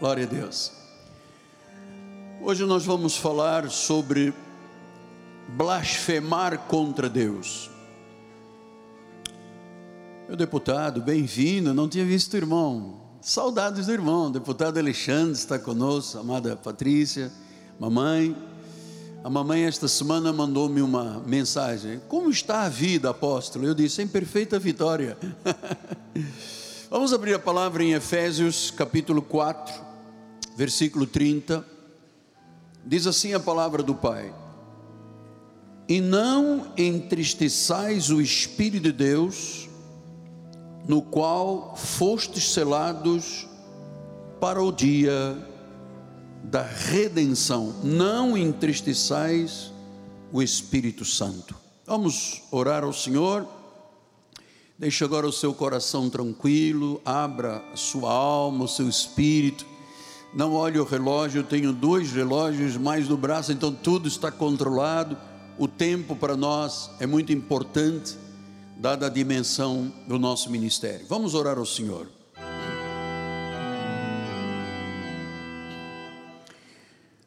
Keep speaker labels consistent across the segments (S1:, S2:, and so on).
S1: Glória a Deus. Hoje nós vamos falar sobre blasfemar contra Deus. Meu deputado, bem-vindo. Não tinha visto o irmão. Saudades do irmão. Deputado Alexandre está conosco, amada Patrícia, mamãe. A mamãe esta semana mandou-me uma mensagem. Como está a vida, apóstolo? Eu disse, em perfeita vitória. Vamos abrir a palavra em Efésios, capítulo 4, versículo 30. Diz assim a palavra do Pai: E não entristeçais o Espírito de Deus, no qual fostes selados para o dia da redenção. Não entristeçais o Espírito Santo. Vamos orar ao Senhor. Deixe agora o seu coração tranquilo, abra a sua alma, o seu espírito. Não olhe o relógio, eu tenho dois relógios mais no braço, então tudo está controlado. O tempo para nós é muito importante, dada a dimensão do nosso ministério. Vamos orar ao Senhor.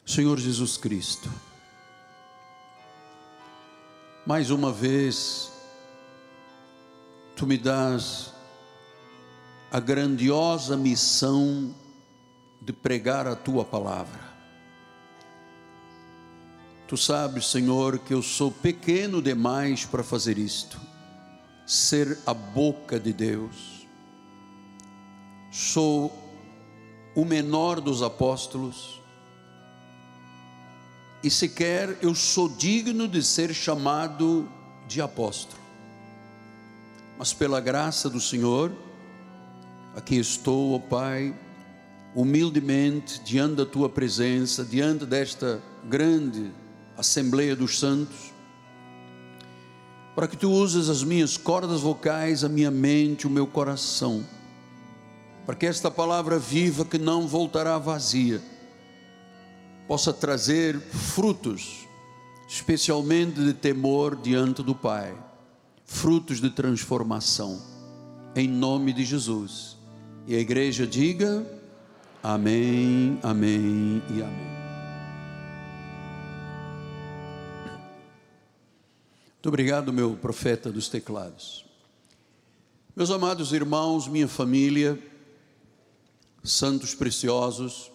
S1: Senhor Jesus Cristo, mais uma vez, tu me das a grandiosa missão de pregar a tua palavra. Tu sabes, Senhor, que eu sou pequeno demais para fazer isto, ser a boca de Deus. Sou o menor dos apóstolos, e sequer eu sou digno de ser chamado de apóstolo. Mas pela graça do Senhor, aqui estou, ó Pai, humildemente diante da tua presença, diante desta grande Assembleia dos Santos, para que tu uses as minhas cordas vocais, a minha mente, o meu coração, para que esta palavra viva que não voltará vazia, possa trazer frutos, especialmente de temor diante do Pai, frutos de transformação, em nome de Jesus. E a igreja diga: Amém, Amém e Amém. Muito obrigado, meu profeta dos teclados. Meus amados irmãos, minha família, santos preciosos,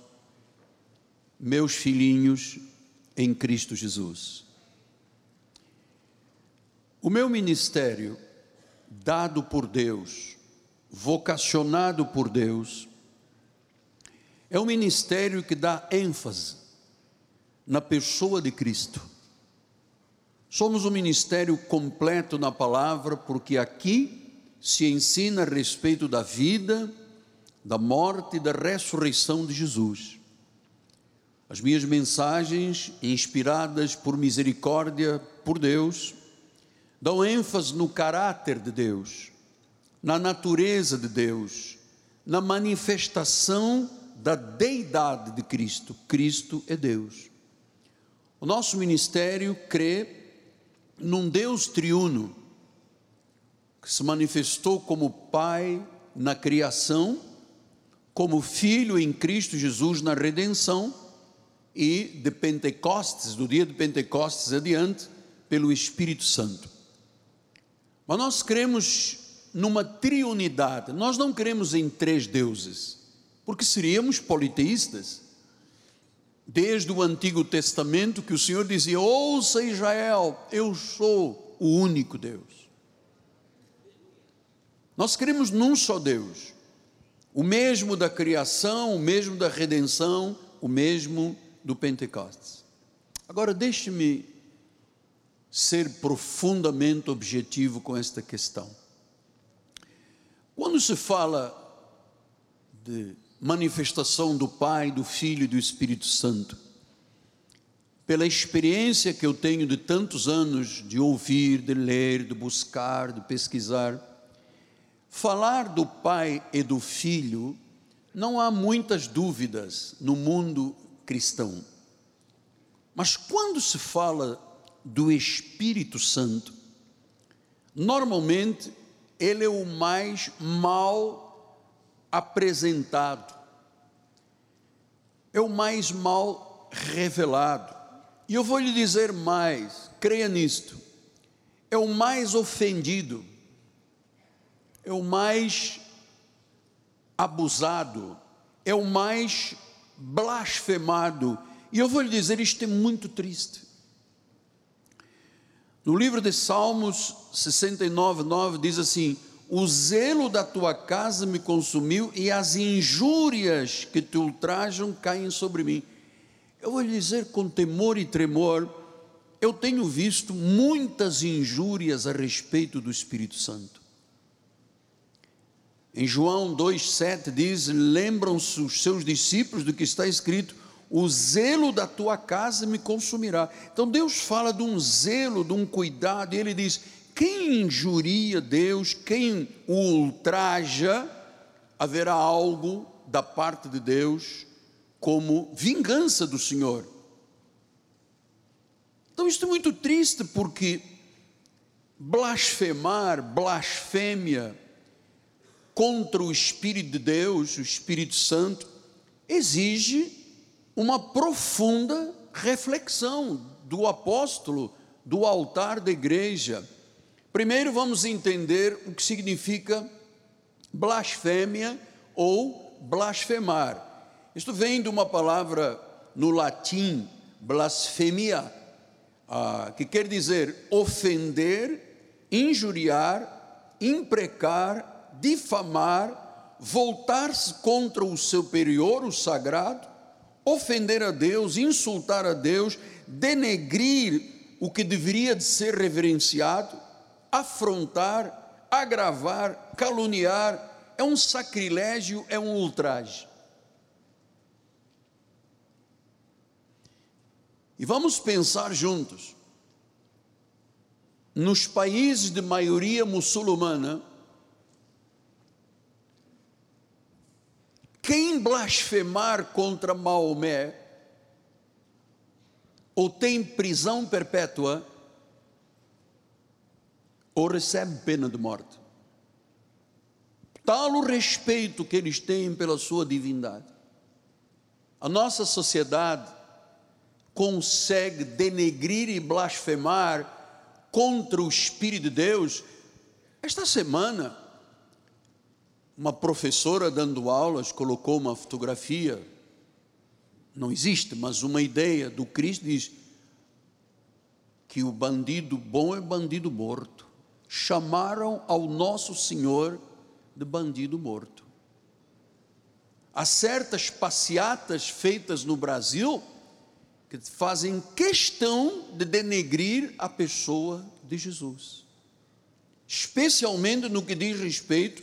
S1: meus filhinhos em Cristo Jesus. O meu ministério, dado por Deus, vocacionado por Deus, é um ministério que dá ênfase na pessoa de Cristo. Somos um ministério completo na palavra, porque aqui se ensina a respeito da vida, da morte e da ressurreição de Jesus. As minhas mensagens, inspiradas por misericórdia por Deus, dão ênfase no caráter de Deus, na natureza de Deus, na manifestação da deidade de Cristo. Cristo é Deus. O nosso ministério crê num Deus triuno, que se manifestou como Pai na criação, como Filho em Cristo Jesus na redenção e de Pentecostes, do dia de Pentecostes adiante, pelo Espírito Santo. Mas nós cremos numa triunidade, nós não cremos em três deuses, porque seríamos politeístas. Desde o Antigo Testamento que o Senhor dizia: Ouça Israel, eu sou o único Deus. Nós cremos num só Deus, o mesmo da criação, o mesmo da redenção, o mesmo do Pentecostes. Agora, deixe-me ser profundamente objetivo com esta questão. Quando se fala de manifestação do Pai, do Filho e do Espírito Santo, pela experiência que eu tenho de tantos anos de ouvir, de ler, de buscar, de pesquisar, falar do Pai e do Filho, não há muitas dúvidas no mundo cristão. Mas quando se fala do Espírito Santo, normalmente ele é o mais mal apresentado. é o mais mal revelado. E eu vou lhe dizer mais, creia nisto, é o mais ofendido, é o mais abusado, é o mais blasfemado. E eu vou lhe dizer, isto é muito triste. No livro de Salmos 69, 9 diz assim: O zelo da tua casa me consumiu e as injúrias que te ultrajam caem sobre mim. Eu vou lhe dizer com temor e tremor, eu tenho visto muitas injúrias a respeito do Espírito Santo. Em João 2,7 diz: Lembram-se os seus discípulos do que está escrito: o zelo da tua casa me consumirá. Então Deus fala de um zelo, de um cuidado, e ele diz: quem injuria Deus, quem o ultraja, haverá algo da parte de Deus como vingança do Senhor. Então isto é muito triste porque blasfemar, blasfêmia contra o Espírito de Deus, o Espírito Santo, exige uma profunda reflexão do apóstolo, do altar da igreja. Primeiro vamos entender o que significa blasfêmia ou blasfemar. Isto vem de uma palavra no latim, blasfemia, ah, que quer dizer ofender, injuriar, imprecar, difamar, voltar-se contra o superior, o sagrado, ofender a Deus, insultar a Deus, denegrir o que deveria de ser reverenciado, afrontar, agravar, caluniar, é um sacrilégio, é um ultraje. E vamos pensar juntos. Nos países de maioria muçulmana, Quem blasfemar contra Maomé, ou tem prisão perpétua, ou recebe pena de morte. Tal o respeito que eles têm pela sua divindade. A nossa sociedade consegue denegrir e blasfemar contra o Espírito de Deus. Esta semana, uma professora dando aulas colocou uma fotografia, não existe, mas uma ideia do Cristo diz que o bandido bom é bandido morto. Chamaram ao nosso Senhor de bandido morto. Há certas passeatas feitas no Brasil que fazem questão de denegrir a pessoa de Jesus, especialmente no que diz respeito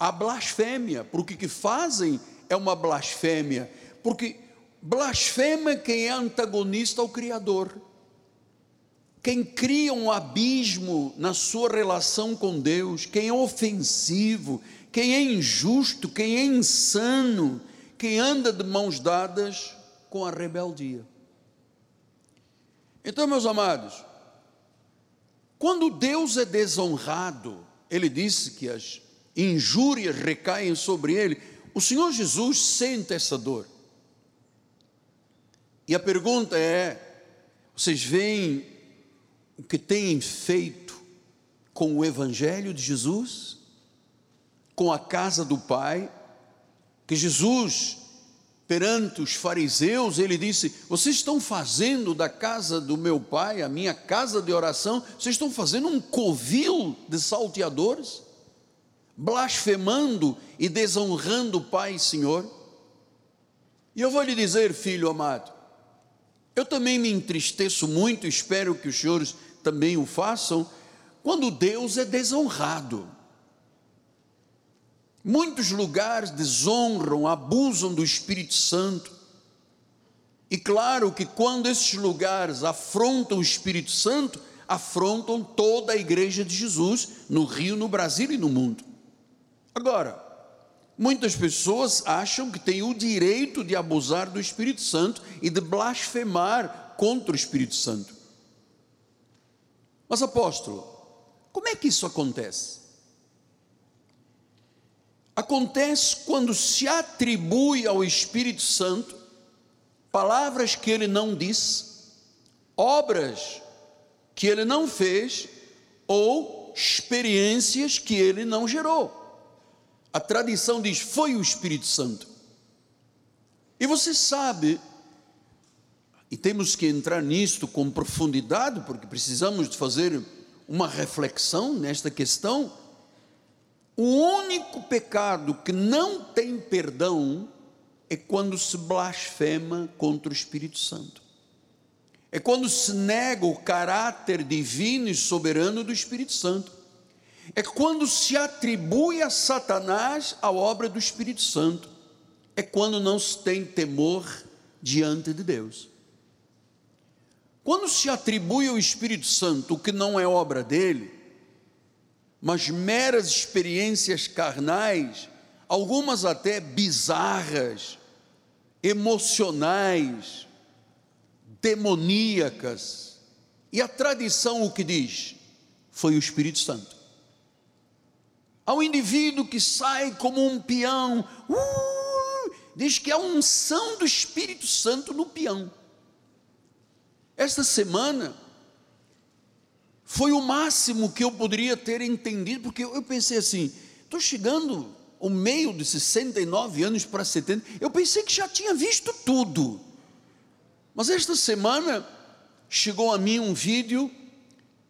S1: a blasfêmia, porque o que fazem é uma blasfêmia, porque blasfema quem é antagonista ao Criador, quem cria um abismo na sua relação com Deus, quem é ofensivo, quem é injusto, quem é insano, quem anda de mãos dadas com a rebeldia. Então, meus amados, quando Deus é desonrado, ele disse que as injúrias recaem sobre ele, o Senhor Jesus sente essa dor. E a pergunta é: vocês veem o que têm feito com o Evangelho de Jesus? Com a casa do Pai? Que Jesus, perante os fariseus, ele disse: Vocês estão fazendo da casa do meu Pai, a minha casa de oração, vocês estão fazendo um covil de salteadores? blasfemando e desonrando o Pai e Senhor. E eu vou lhe dizer, filho amado, eu também me entristeço muito, espero que os senhores também o façam, quando Deus é desonrado. Muitos lugares desonram, abusam do Espírito Santo. E claro que quando esses lugares afrontam o Espírito Santo, afrontam toda a igreja de Jesus, no Rio, no Brasil e no mundo. Agora, muitas pessoas acham que têm o direito de abusar do Espírito Santo e de blasfemar contra o Espírito Santo. Mas, apóstolo, como é que isso acontece? Acontece quando se atribui ao Espírito Santo palavras que ele não disse, obras que ele não fez ou experiências que ele não gerou. A tradição diz: foi o Espírito Santo. E você sabe, e temos que entrar nisto com profundidade, porque precisamos de fazer uma reflexão nesta questão. O único pecado que não tem perdão é quando se blasfema contra o Espírito Santo. É quando se nega o caráter divino e soberano do Espírito Santo. É quando se atribui a Satanás a obra do Espírito Santo. É quando não se tem temor diante de Deus. Quando se atribui ao Espírito Santo o que não é obra dele, mas meras experiências carnais, algumas até bizarras, emocionais, demoníacas. E a tradição o que diz? Foi o Espírito Santo. Ao indivíduo que sai como um peão, uh, diz que a unção do Espírito Santo no peão. Esta semana foi o máximo que eu poderia ter entendido, porque eu pensei assim: estou chegando o meio de 69 anos para 70, eu pensei que já tinha visto tudo. Mas esta semana chegou a mim um vídeo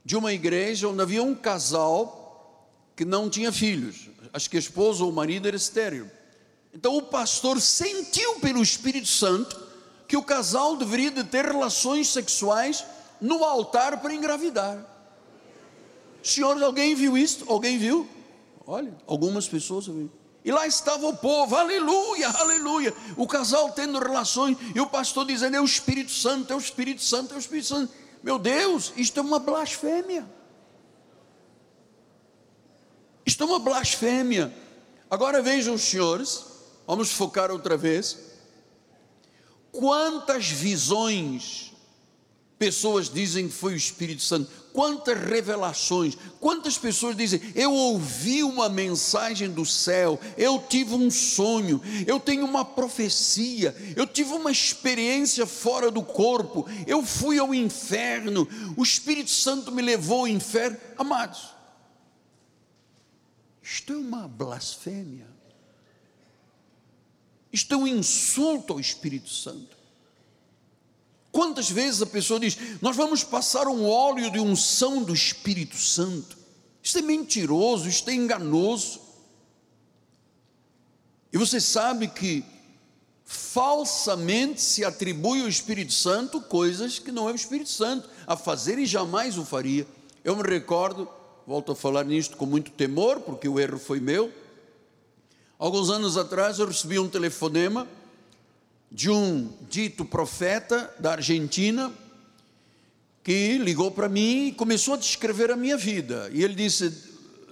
S1: de uma igreja onde havia um casal que não tinha filhos. Acho que a esposa ou o marido era estéril. Então o pastor sentiu pelo Espírito Santo que o casal deveria de ter relações sexuais no altar para engravidar. Senhores, alguém viu isso? Alguém viu? Olha, algumas pessoas viram. E lá estava o povo, aleluia, aleluia. O casal tendo relações e o pastor dizendo: é o Espírito Santo, é o Espírito Santo, é o Espírito Santo. Meu Deus, isto é uma blasfêmia. Isto é uma blasfêmia. Agora vejam, senhores, vamos focar outra vez. Quantas visões pessoas dizem que foi o Espírito Santo? quantas revelações, quantas pessoas dizem: Eu ouvi uma mensagem do céu, eu tive um sonho, eu tenho uma profecia, eu tive uma experiência fora do corpo, eu fui ao inferno, o Espírito Santo me levou ao inferno. Amados, isto é uma blasfêmia, isto é um insulto ao Espírito Santo. Quantas vezes a pessoa diz: Nós vamos passar um óleo de unção do Espírito Santo. Isso é mentiroso, isso é enganoso. E você sabe que falsamente se atribui ao Espírito Santo coisas que não é o Espírito Santo a fazer e jamais o faria. Eu me recordo, volto a falar nisto com muito temor, porque o erro foi meu. Alguns anos atrás eu recebi um telefonema de um dito profeta da Argentina que ligou para mim e começou a descrever a minha vida. E ele disse: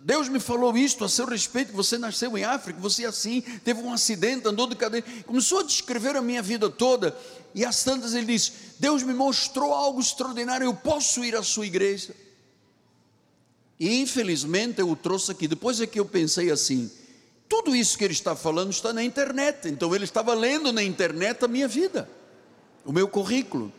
S1: Deus me falou isto a seu respeito, você nasceu em África, você é assim, teve um acidente, andou de cadeira. Começou a descrever a minha vida toda. E às tantas ele disse: Deus me mostrou algo extraordinário, eu posso ir à sua igreja. E infelizmente eu o trouxe aqui. Depois é que eu pensei assim: tudo isso que ele está falando está na internet. Então ele estava lendo na internet a minha vida, o meu currículo.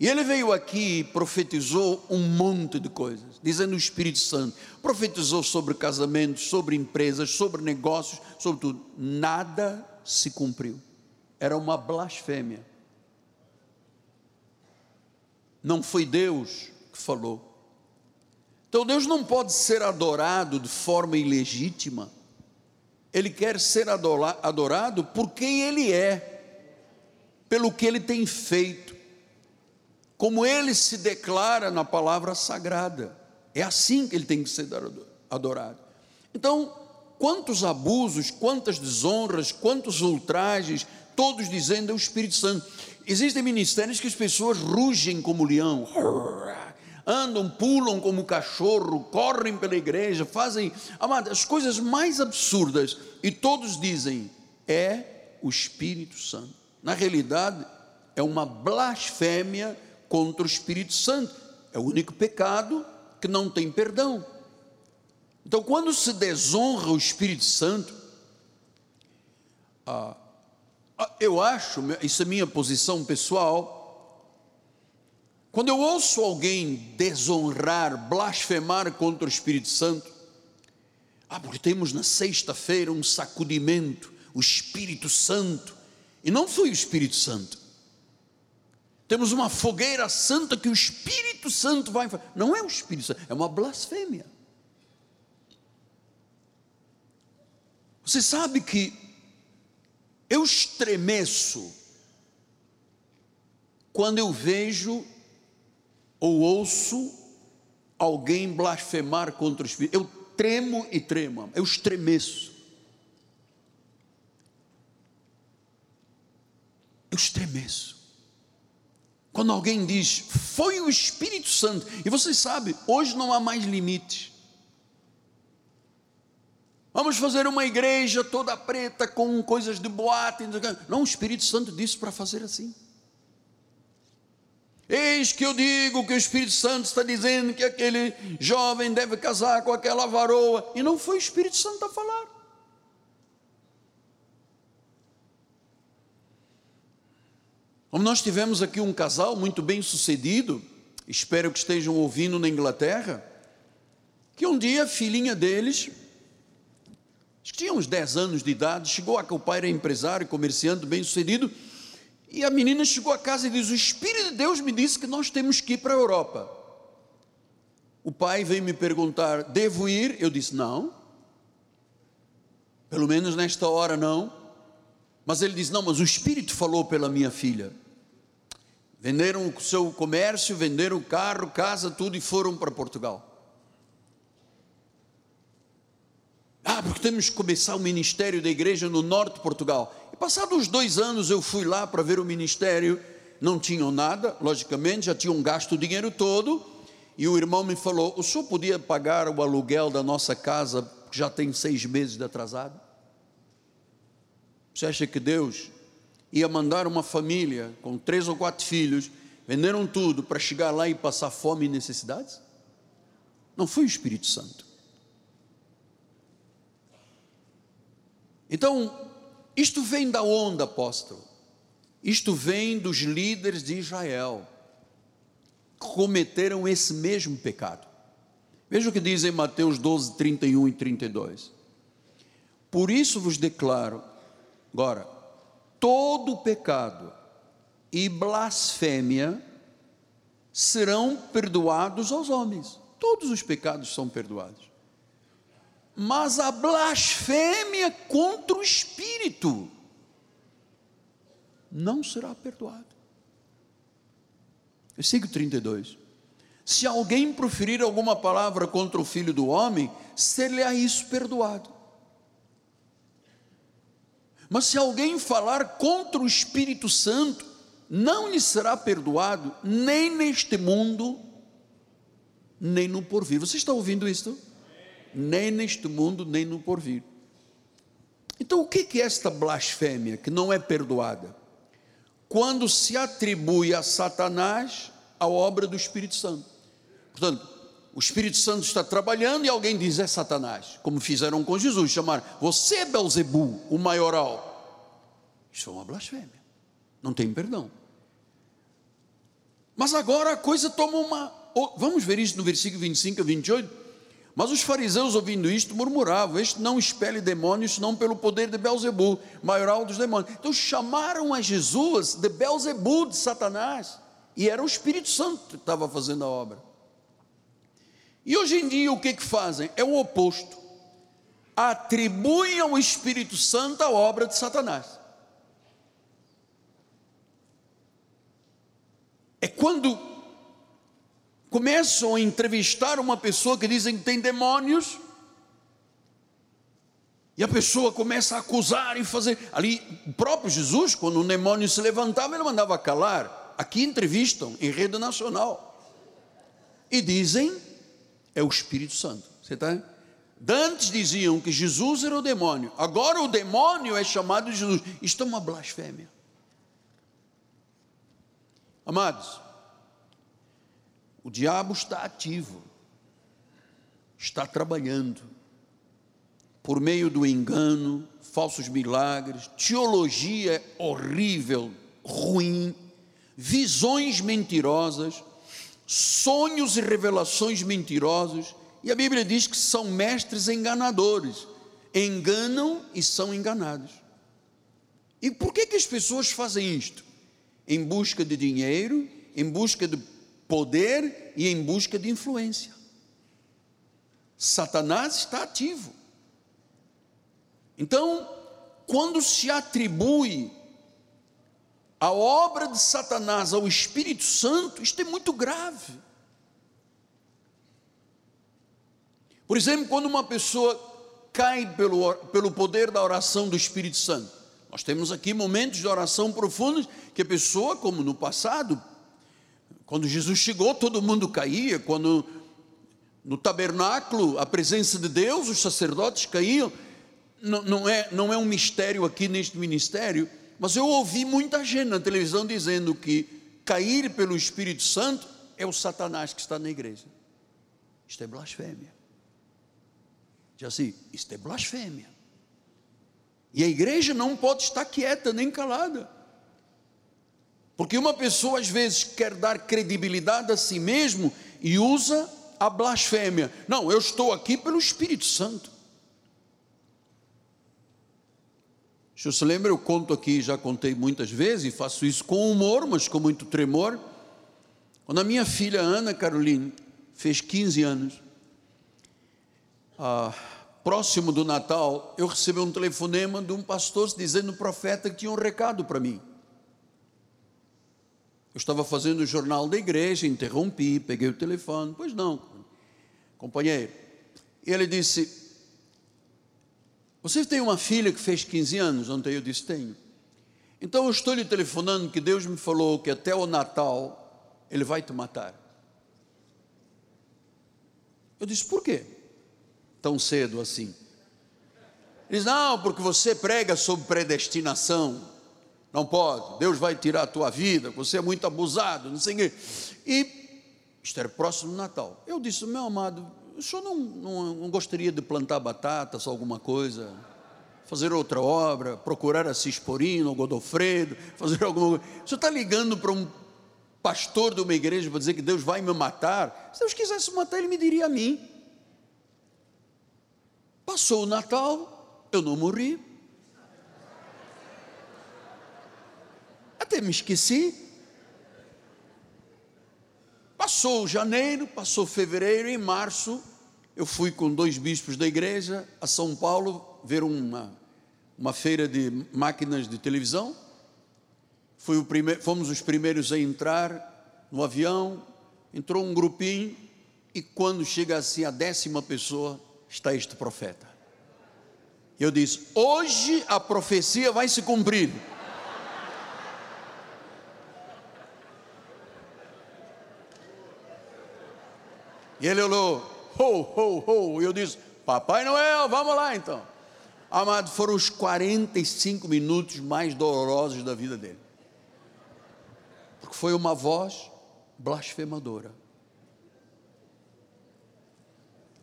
S1: E ele veio aqui e profetizou um monte de coisas, dizendo o Espírito Santo. Profetizou sobre casamentos, sobre empresas, sobre negócios, sobre tudo. Nada se cumpriu. Era uma blasfêmia. Não foi Deus que falou. Então Deus não pode ser adorado de forma ilegítima ele quer ser adorado por quem ele é, pelo que ele tem feito, como ele se declara na palavra sagrada. É assim que ele tem que ser adorado. Então, quantos abusos, quantas desonras, quantos ultrajes, todos dizendo é o Espírito Santo. Existem ministérios que as pessoas rugem como leão andam, pulam como cachorro, correm pela igreja, fazem amado, as coisas mais absurdas, e todos dizem: é o Espírito Santo. Na realidade, é uma blasfêmia contra o Espírito Santo, é o único pecado que não tem perdão. Então, quando se desonra o Espírito Santo, ah, Ah, eu acho, isso é minha posição pessoal, quando eu ouço alguém desonrar, blasfemar contra o Espírito Santo, ah, porque temos na sexta-feira um sacudimento, o Espírito Santo, e não foi o Espírito Santo. Temos uma fogueira santa que o Espírito Santo vai. Não é o Espírito Santo, é uma blasfêmia. Você sabe que eu estremeço quando eu vejo ou ouço alguém blasfemar contra o Espírito. Eu tremo e tremo, eu estremeço. Eu estremeço. Quando alguém diz, foi o Espírito Santo, e você sabe, hoje não há mais limites. Vamos fazer uma igreja toda preta com coisas de boate. Não, o Espírito Santo disse para fazer assim. Eis que eu digo que o Espírito Santo está dizendo que aquele jovem deve casar com aquela varoa. E não foi o Espírito Santo a falar. Como nós tivemos aqui um casal muito bem sucedido, espero que estejam ouvindo na Inglaterra, que um dia a filhinha deles, que tinha uns 10 anos de idade, chegou a que o pai era empresário, comerciante, bem sucedido, e a menina chegou a casa e diz: O Espírito de Deus me disse que nós temos que ir para a Europa. O pai veio me perguntar: Devo ir? Eu disse: Não. Pelo menos nesta hora não. Mas ele diz: Não, mas o Espírito falou pela minha filha. Venderam o seu comércio, venderam carro, casa, tudo e foram para Portugal. Ah, porque temos que começar o ministério da igreja no norte de Portugal. E passados dois anos eu fui lá para ver o ministério, não tinham nada, logicamente, já tinham gasto o dinheiro todo. E o irmão me falou: o senhor podia pagar o aluguel da nossa casa, que já tem seis meses de atrasado? Você acha que Deus ia mandar uma família com três ou quatro filhos, venderam tudo para chegar lá e passar fome e necessidades? Não foi o Espírito Santo. Então, isto vem da onda, apóstolo. Isto vem dos líderes de Israel, que cometeram esse mesmo pecado. Veja o que diz em Mateus 12, 31 e 32. Por isso vos declaro, agora, todo pecado e blasfêmia serão perdoados aos homens. Todos os pecados são perdoados. Mas a blasfêmia contra o Espírito não será perdoada. Versículo 32. Se alguém proferir alguma palavra contra o filho do homem, ser-lhe-á isso perdoado. Mas se alguém falar contra o Espírito Santo, não lhe será perdoado, nem neste mundo, nem no porvir. Você está ouvindo isto? Nem neste mundo, nem no porvir. Então, o que é esta blasfêmia que não é perdoada? Quando se atribui a Satanás a obra do Espírito Santo. Portanto, o Espírito Santo está trabalhando e alguém diz é Satanás, como fizeram com Jesus, chamar você é Belzebu, o maioral. Isso é uma blasfêmia. Não tem perdão. Mas agora a coisa toma uma. Vamos ver isso no versículo 25 a 28. Mas os fariseus, ouvindo isto, murmuravam: Este não expele demônios, senão pelo poder de Belzebu, maioral dos demônios. Então chamaram a Jesus de Belzebu, de Satanás. E era o Espírito Santo que estava fazendo a obra. E hoje em dia o que, que fazem? É o oposto. Atribuem ao Espírito Santo a obra de Satanás. É quando começam a entrevistar uma pessoa que dizem que tem demônios, e a pessoa começa a acusar e fazer. Ali, o próprio Jesus, quando um demônio se levantava, ele mandava calar. Aqui entrevistam em rede nacional. E dizem é o Espírito Santo. Você está? Dantes diziam que Jesus era o demônio, agora o demônio é chamado de Jesus. Isto é uma blasfêmia. Amados, o diabo está ativo, está trabalhando, por meio do engano, falsos milagres, teologia horrível, ruim, visões mentirosas, sonhos e revelações mentirosos, e a Bíblia diz que são mestres enganadores, enganam e são enganados. E por que, que as pessoas fazem isto? Em busca de dinheiro, em busca de poder e em busca de influência. Satanás está ativo. Então, quando se atribui a obra de Satanás ao Espírito Santo, isto é muito grave. Por exemplo, quando uma pessoa cai pelo, pelo poder da oração do Espírito Santo, nós temos aqui momentos de oração profundos que a pessoa, como no passado, quando Jesus chegou, todo mundo caía, quando no tabernáculo, a presença de Deus, os sacerdotes caíam. Não, não, é, não é um mistério aqui neste ministério, mas eu ouvi muita gente na televisão dizendo que cair pelo Espírito Santo é o Satanás que está na igreja. Isto é blasfêmia. Já assim, isto é blasfêmia. E a igreja não pode estar quieta nem calada. Porque uma pessoa às vezes quer dar credibilidade a si mesmo e usa a blasfêmia. Não, eu estou aqui pelo Espírito Santo. Se você lembra, eu conto aqui, já contei muitas vezes, e faço isso com humor, mas com muito tremor. Quando a minha filha Ana Caroline fez 15 anos, ah, próximo do Natal, eu recebi um telefonema de um pastor dizendo profeta que tinha um recado para mim. Eu estava fazendo o jornal da igreja, interrompi, peguei o telefone. Pois não, companheiro. E ele disse: Você tem uma filha que fez 15 anos? Ontem eu disse: Tenho. Então eu estou lhe telefonando que Deus me falou que até o Natal ele vai te matar. Eu disse: Por quê? Tão cedo assim. Ele disse: Não, porque você prega sobre predestinação. Não pode, Deus vai tirar a tua vida, você é muito abusado, não sei o quê. E isto era próximo do Natal. Eu disse, meu amado, o senhor não, não, não gostaria de plantar batatas, alguma coisa? Fazer outra obra, procurar a Cisporino, o Godofredo, fazer alguma coisa. O senhor está ligando para um pastor de uma igreja para dizer que Deus vai me matar? Se Deus quisesse matar, ele me diria a mim. Passou o Natal, eu não morri, Até me esqueci. Passou janeiro, passou fevereiro, em março, eu fui com dois bispos da igreja a São Paulo ver uma, uma feira de máquinas de televisão. Fui o primeiro, fomos os primeiros a entrar no avião, entrou um grupinho, e quando chega assim a décima pessoa, está este profeta. Eu disse: hoje a profecia vai se cumprir. E ele olhou, ho, ho, ho. E eu disse, Papai Noel, vamos lá então. Amado, foram os 45 minutos mais dolorosos da vida dele. Porque foi uma voz blasfemadora.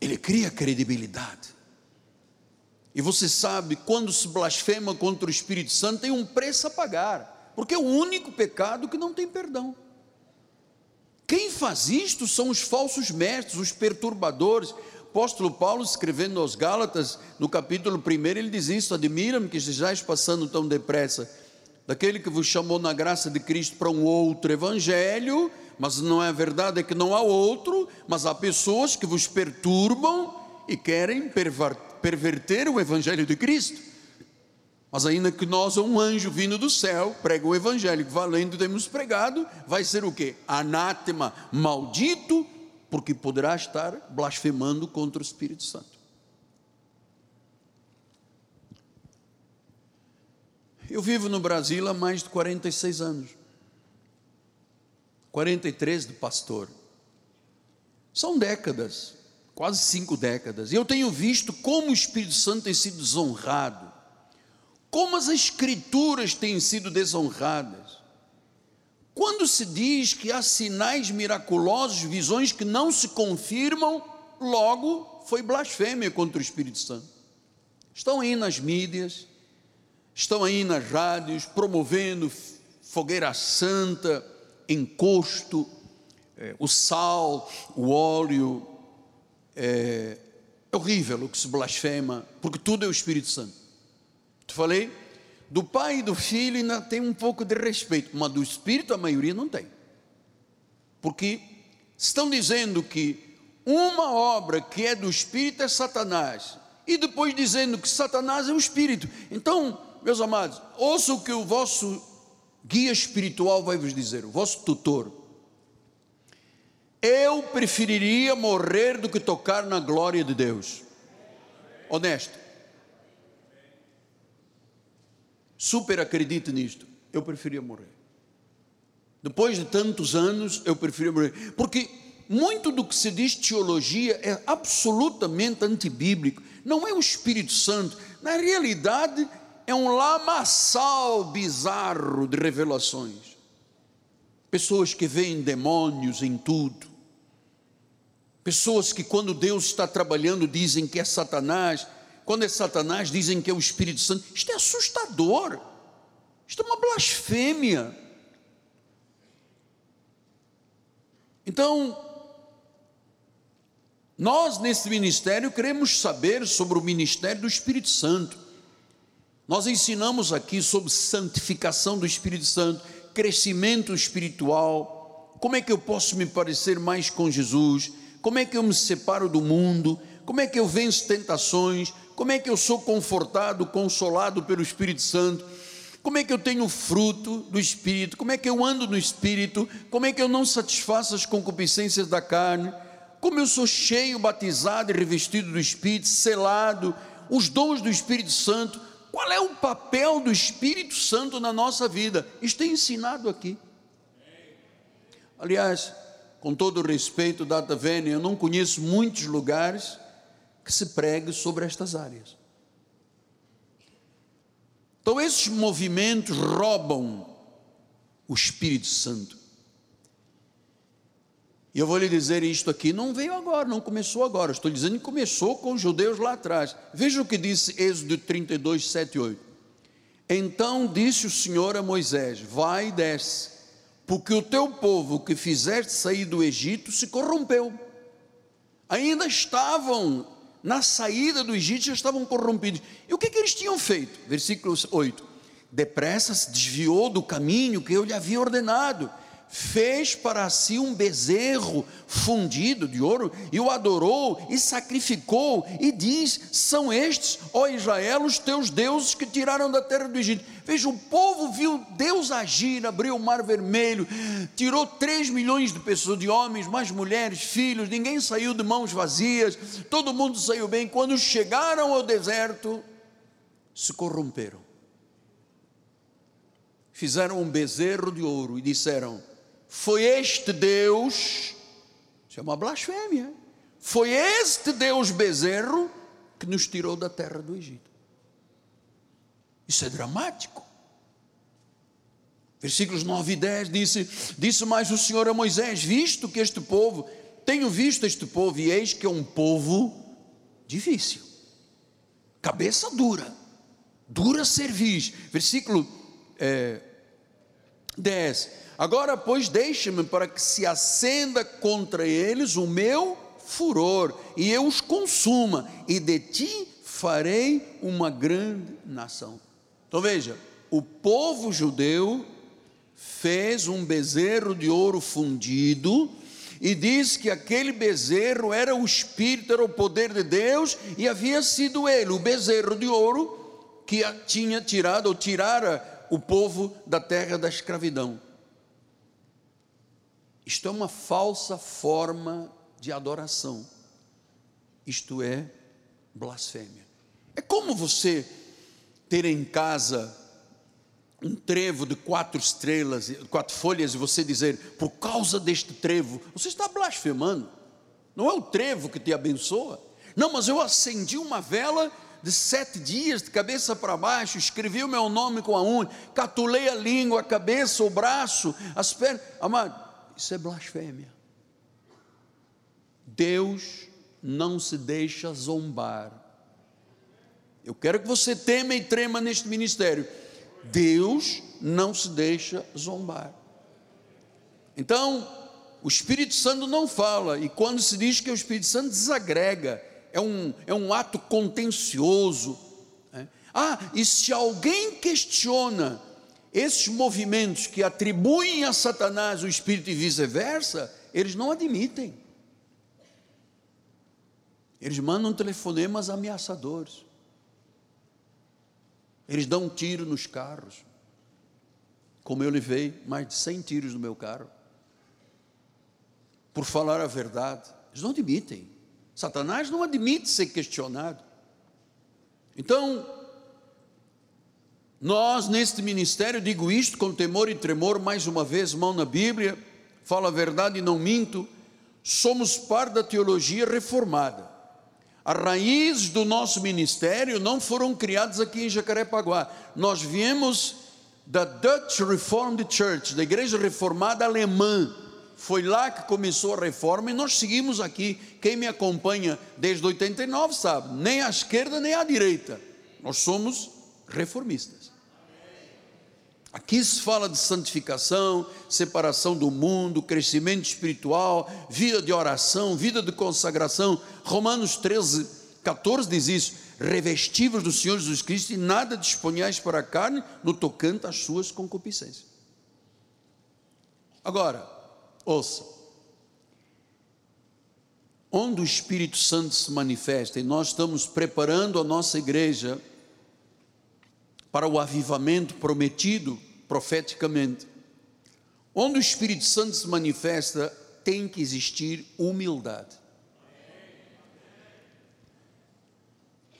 S1: Ele cria credibilidade. E você sabe, quando se blasfema contra o Espírito Santo, tem um preço a pagar, porque é o único pecado que não tem perdão. Quem faz isto são os falsos mestres, os perturbadores. Apóstolo Paulo, escrevendo aos Gálatas, no capítulo 1, ele diz isso: admira-me que estejais passando tão depressa, daquele que vos chamou na graça de Cristo para um outro evangelho, mas não é verdade, é que não há outro, mas há pessoas que vos perturbam e querem perverter o evangelho de Cristo. Mas ainda que nós, um anjo vindo do céu, prega o evangelho, valendo temos pregado, vai ser o que? Anátema, maldito, porque poderá estar blasfemando contra o Espírito Santo. Eu vivo no Brasil há mais de 46 anos. 43 de pastor. São décadas, quase cinco décadas. E eu tenho visto como o Espírito Santo tem sido desonrado como as escrituras têm sido desonradas. Quando se diz que há sinais miraculosos, visões que não se confirmam, logo foi blasfêmia contra o Espírito Santo. Estão aí nas mídias, estão aí nas rádios promovendo fogueira santa, encosto, é, o sal, o óleo. É, é horrível o que se blasfema, porque tudo é o Espírito Santo. Te falei? Do pai e do filho ainda tem um pouco de respeito, mas do Espírito a maioria não tem. Porque estão dizendo que uma obra que é do Espírito é Satanás, e depois dizendo que Satanás é o Espírito. Então, meus amados, ouça o que o vosso guia espiritual vai vos dizer, o vosso tutor. Eu preferiria morrer do que tocar na glória de Deus. Honesto. Super acredito nisto. Eu preferia morrer. Depois de tantos anos, eu preferia morrer. Porque muito do que se diz teologia é absolutamente antibíblico. Não é o Espírito Santo. Na realidade, é um lamaçal bizarro de revelações. Pessoas que veem demônios em tudo. Pessoas que, quando Deus está trabalhando, dizem que é Satanás. Quando é Satanás, dizem que é o Espírito Santo. Isto é assustador. Isto é uma blasfêmia. Então, nós, nesse ministério, queremos saber sobre o ministério do Espírito Santo. Nós ensinamos aqui sobre santificação do Espírito Santo, crescimento espiritual, como é que eu posso me parecer mais com Jesus, como é que eu me separo do mundo, como é que eu venço tentações, como é que eu sou confortado, consolado pelo Espírito Santo, como é que eu tenho fruto do Espírito, como é que eu ando no Espírito, como é que eu não satisfaço as concupiscências da carne? Como eu sou cheio, batizado e revestido do Espírito, selado, os dons do Espírito Santo, qual é o papel do Espírito Santo na nossa vida? Isto é ensinado aqui. Aliás, com todo respeito, Data Vênia, eu não conheço muitos lugares que se pregue sobre estas áreas. Então, esses movimentos roubam o Espírito Santo. E eu vou lhe dizer isto aqui, não veio agora, não começou agora, estou dizendo que começou com os judeus lá atrás. Veja o que disse Êxodo 32, 7 e 8. Então disse o Senhor a Moisés: Vai e desce, porque o teu povo que fizeste sair do Egito se corrompeu. Ainda estavam na saída do Egito, já estavam corrompidos. E o que, que eles tinham feito? Versículo 8: Depressa se desviou do caminho que eu lhe havia ordenado fez para si um bezerro fundido de ouro e o adorou e sacrificou e diz: São estes, ó Israel, os teus deuses que tiraram da terra do Egito. Veja, o povo viu Deus agir, abriu o mar vermelho, tirou 3 milhões de pessoas, de homens, mais mulheres, filhos, ninguém saiu de mãos vazias, todo mundo saiu bem. Quando chegaram ao deserto, se corromperam. Fizeram um bezerro de ouro e disseram: foi este Deus, isso é uma blasfêmia, foi este Deus bezerro que nos tirou da terra do Egito. Isso é dramático. Versículos 9 e 10 disse: Disse mais o Senhor a Moisés: Visto que este povo, tenho visto este povo, e eis que é um povo difícil, cabeça dura, dura cerviz. Versículo é, 10: Agora, pois, deixe-me para que se acenda contra eles o meu furor, e eu os consuma, e de ti farei uma grande nação. Então veja, o povo judeu fez um bezerro de ouro fundido, e diz que aquele bezerro era o Espírito, era o poder de Deus, e havia sido ele, o bezerro de ouro, que tinha tirado ou tirara o povo da terra da escravidão. Isto é uma falsa forma de adoração. Isto é blasfêmia. É como você ter em casa um trevo de quatro estrelas, quatro folhas, e você dizer, por causa deste trevo, você está blasfemando. Não é o trevo que te abençoa. Não, mas eu acendi uma vela de sete dias, de cabeça para baixo, escrevi o meu nome com a unha, catulei a língua, a cabeça, o braço, as pernas. Amado, isso é blasfêmia. Deus não se deixa zombar. Eu quero que você tema e trema neste ministério. Deus não se deixa zombar. Então, o Espírito Santo não fala, e quando se diz que o Espírito Santo desagrega, é um, é um ato contencioso. Né? Ah, e se alguém questiona esses movimentos que atribuem a Satanás o Espírito e vice-versa, eles não admitem. Eles mandam telefonemas ameaçadores. Eles dão um tiro nos carros. Como eu levei mais de 100 tiros no meu carro. Por falar a verdade. Eles não admitem. Satanás não admite ser questionado. Então, nós neste ministério, digo isto com temor e tremor, mais uma vez, mão na Bíblia, falo a verdade e não minto, somos parte da teologia reformada. As raízes do nosso ministério não foram criadas aqui em Jacarepaguá. Nós viemos da Dutch Reformed Church, da Igreja Reformada Alemã. Foi lá que começou a reforma e nós seguimos aqui. Quem me acompanha desde 89 sabe, nem à esquerda nem à direita. Nós somos reformistas. Aqui se fala de santificação, separação do mundo, crescimento espiritual, vida de oração, vida de consagração. Romanos 13, 14 diz isso: revestivos do Senhor Jesus Cristo e nada disponhais para a carne no tocante às suas concupiscências. Agora, ouça. Onde o Espírito Santo se manifesta, e nós estamos preparando a nossa igreja para o avivamento prometido profeticamente. Onde o Espírito Santo se manifesta, tem que existir humildade.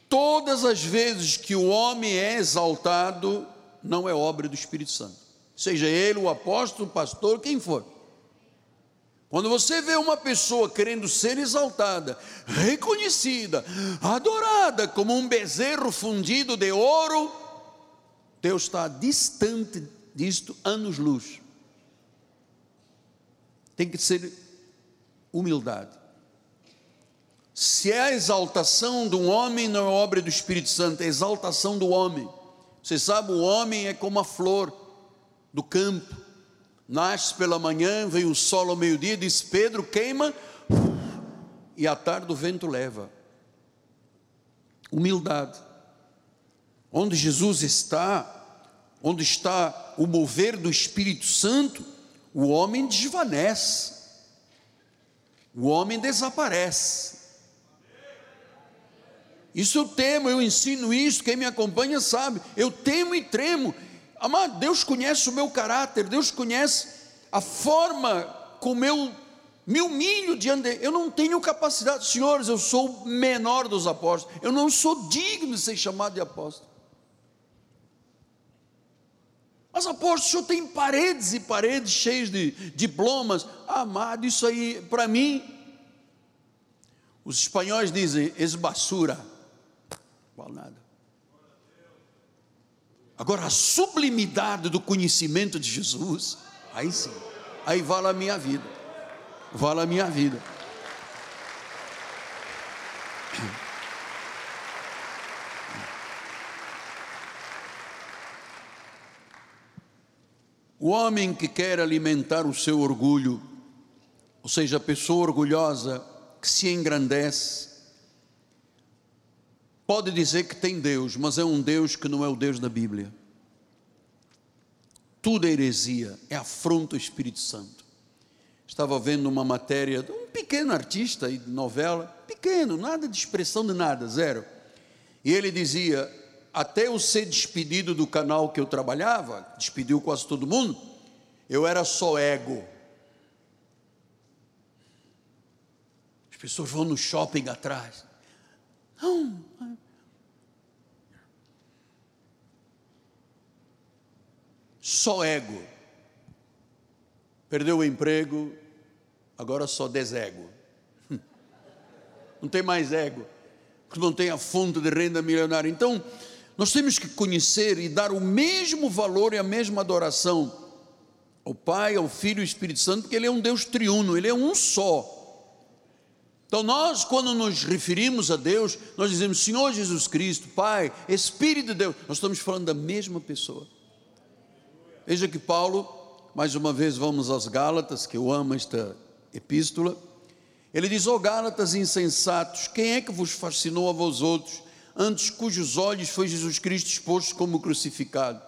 S1: Todas as vezes que o homem é exaltado, não é obra do Espírito Santo, seja ele o apóstolo, o pastor, quem for. Quando você vê uma pessoa querendo ser exaltada, reconhecida, adorada como um bezerro fundido de ouro, Deus está distante disto anos-luz. Tem que ser humildade. Se é a exaltação um homem, não é obra do Espírito Santo, é a exaltação do homem. Você sabe, o homem é como a flor do campo. Nasce pela manhã, vem o sol ao meio-dia, diz Pedro, queima, e à tarde o vento leva. Humildade. Onde Jesus está, onde está o mover do Espírito Santo, o homem desvanece, o homem desaparece. Isso eu temo, eu ensino isso, quem me acompanha sabe, eu temo e tremo. Amado, Deus conhece o meu caráter, Deus conhece a forma como eu me humilho diante dele. Eu não tenho capacidade, senhores, eu sou o menor dos apóstolos, eu não sou digno de ser chamado de apóstolo. Mas apóstolo, o senhor tem paredes e paredes cheias de diplomas. Amado, isso aí, para mim, os espanhóis dizem esbasura. Não nada. Agora, a sublimidade do conhecimento de Jesus, aí sim, aí vale a minha vida. Vale a minha vida. O homem que quer alimentar o seu orgulho, ou seja, a pessoa orgulhosa que se engrandece, pode dizer que tem Deus, mas é um Deus que não é o Deus da Bíblia. Tudo é heresia, é afronta ao Espírito Santo. Estava vendo uma matéria de um pequeno artista de novela, pequeno, nada de expressão de nada, zero. E ele dizia: até eu ser despedido do canal que eu trabalhava, despediu quase todo mundo, eu era só ego. As pessoas vão no shopping atrás. Não. Só ego. Perdeu o emprego, agora só desego. Não tem mais ego, não tem a fonte de renda milionária. Então, nós temos que conhecer e dar o mesmo valor e a mesma adoração ao Pai, ao Filho e ao Espírito Santo, porque Ele é um Deus triuno, Ele é um só. Então, nós, quando nos referimos a Deus, nós dizemos Senhor Jesus Cristo, Pai, Espírito de Deus, nós estamos falando da mesma pessoa. Veja que Paulo, mais uma vez vamos aos Gálatas, que eu amo esta epístola. Ele diz: Ó oh, Gálatas insensatos, quem é que vos fascinou a vós outros, antes cujos olhos foi Jesus Cristo exposto como crucificado?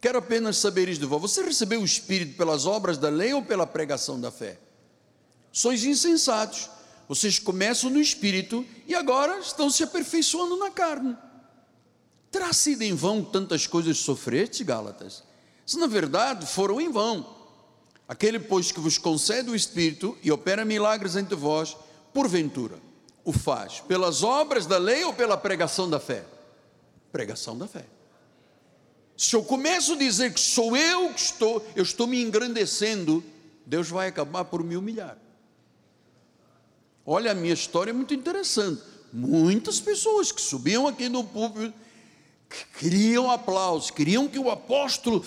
S1: Quero apenas saber isto de vós: você recebeu o Espírito pelas obras da lei ou pela pregação da fé? Sois insensatos vocês começam no espírito e agora estão se aperfeiçoando na carne. Terá sido em vão tantas coisas sofrestes, Gálatas? Se na verdade foram em vão. Aquele, pois, que vos concede o Espírito e opera milagres entre vós, porventura, o faz pelas obras da lei ou pela pregação da fé? Pregação da fé. Se eu começo a dizer que sou eu que estou, eu estou me engrandecendo, Deus vai acabar por me humilhar. Olha, a minha história é muito interessante. Muitas pessoas que subiam aqui no púlpito queriam aplausos, queriam que o apóstolo.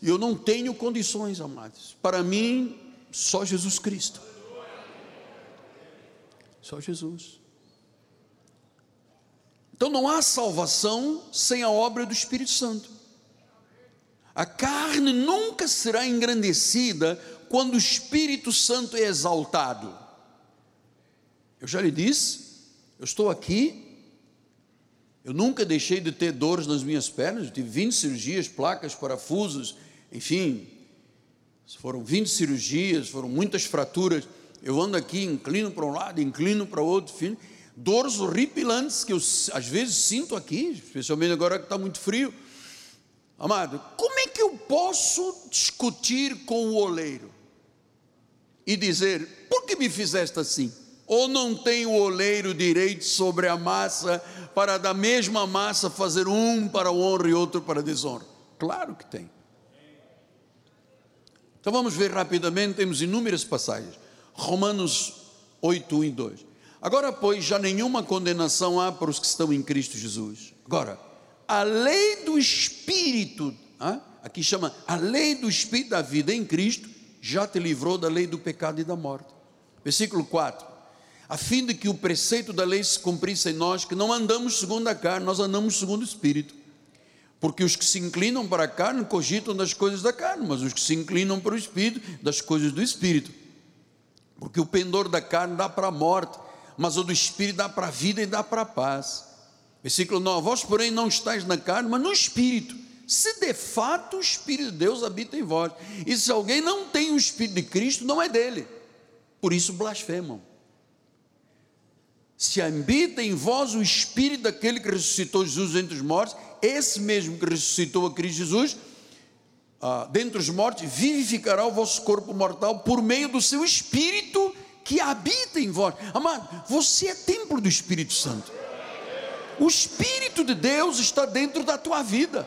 S1: Eu não tenho condições, amados. Para mim, só Jesus Cristo. Só Jesus. Então não há salvação sem a obra do Espírito Santo. A carne nunca será engrandecida quando o Espírito Santo é exaltado. Eu já lhe disse, eu estou aqui, eu nunca deixei de ter dores nas minhas pernas, eu tive 20 cirurgias, placas, parafusos, enfim, foram 20 cirurgias, foram muitas fraturas. Eu ando aqui, inclino para um lado, inclino para o outro, enfim, dores horripilantes que eu às vezes sinto aqui, especialmente agora que está muito frio. Amado, como é que eu posso discutir com o oleiro e dizer, por que me fizeste assim? Ou não tem o oleiro direito sobre a massa para da mesma massa fazer um para honra e outro para desonra? Claro que tem. Então vamos ver rapidamente, temos inúmeras passagens. Romanos 8, 1 e 2. Agora, pois, já nenhuma condenação há para os que estão em Cristo Jesus. Agora, a lei do Espírito, aqui chama a lei do Espírito da vida em Cristo, já te livrou da lei do pecado e da morte. Versículo 4 a fim de que o preceito da lei se cumprisse em nós, que não andamos segundo a carne, nós andamos segundo o Espírito. Porque os que se inclinam para a carne cogitam das coisas da carne, mas os que se inclinam para o Espírito, das coisas do Espírito. Porque o pendor da carne dá para a morte, mas o do Espírito dá para a vida e dá para a paz. Versículo 9: Vós, porém, não estáis na carne, mas no Espírito. Se de fato o Espírito de Deus habita em vós. E se alguém não tem o Espírito de Cristo, não é dele. Por isso blasfemam se habita em vós o Espírito daquele que ressuscitou Jesus entre os mortos, esse mesmo que ressuscitou a Cristo Jesus, ah, dentre os mortos, vivificará o vosso corpo mortal por meio do seu Espírito que habita em vós. Amado, você é templo do Espírito Santo. O Espírito de Deus está dentro da tua vida.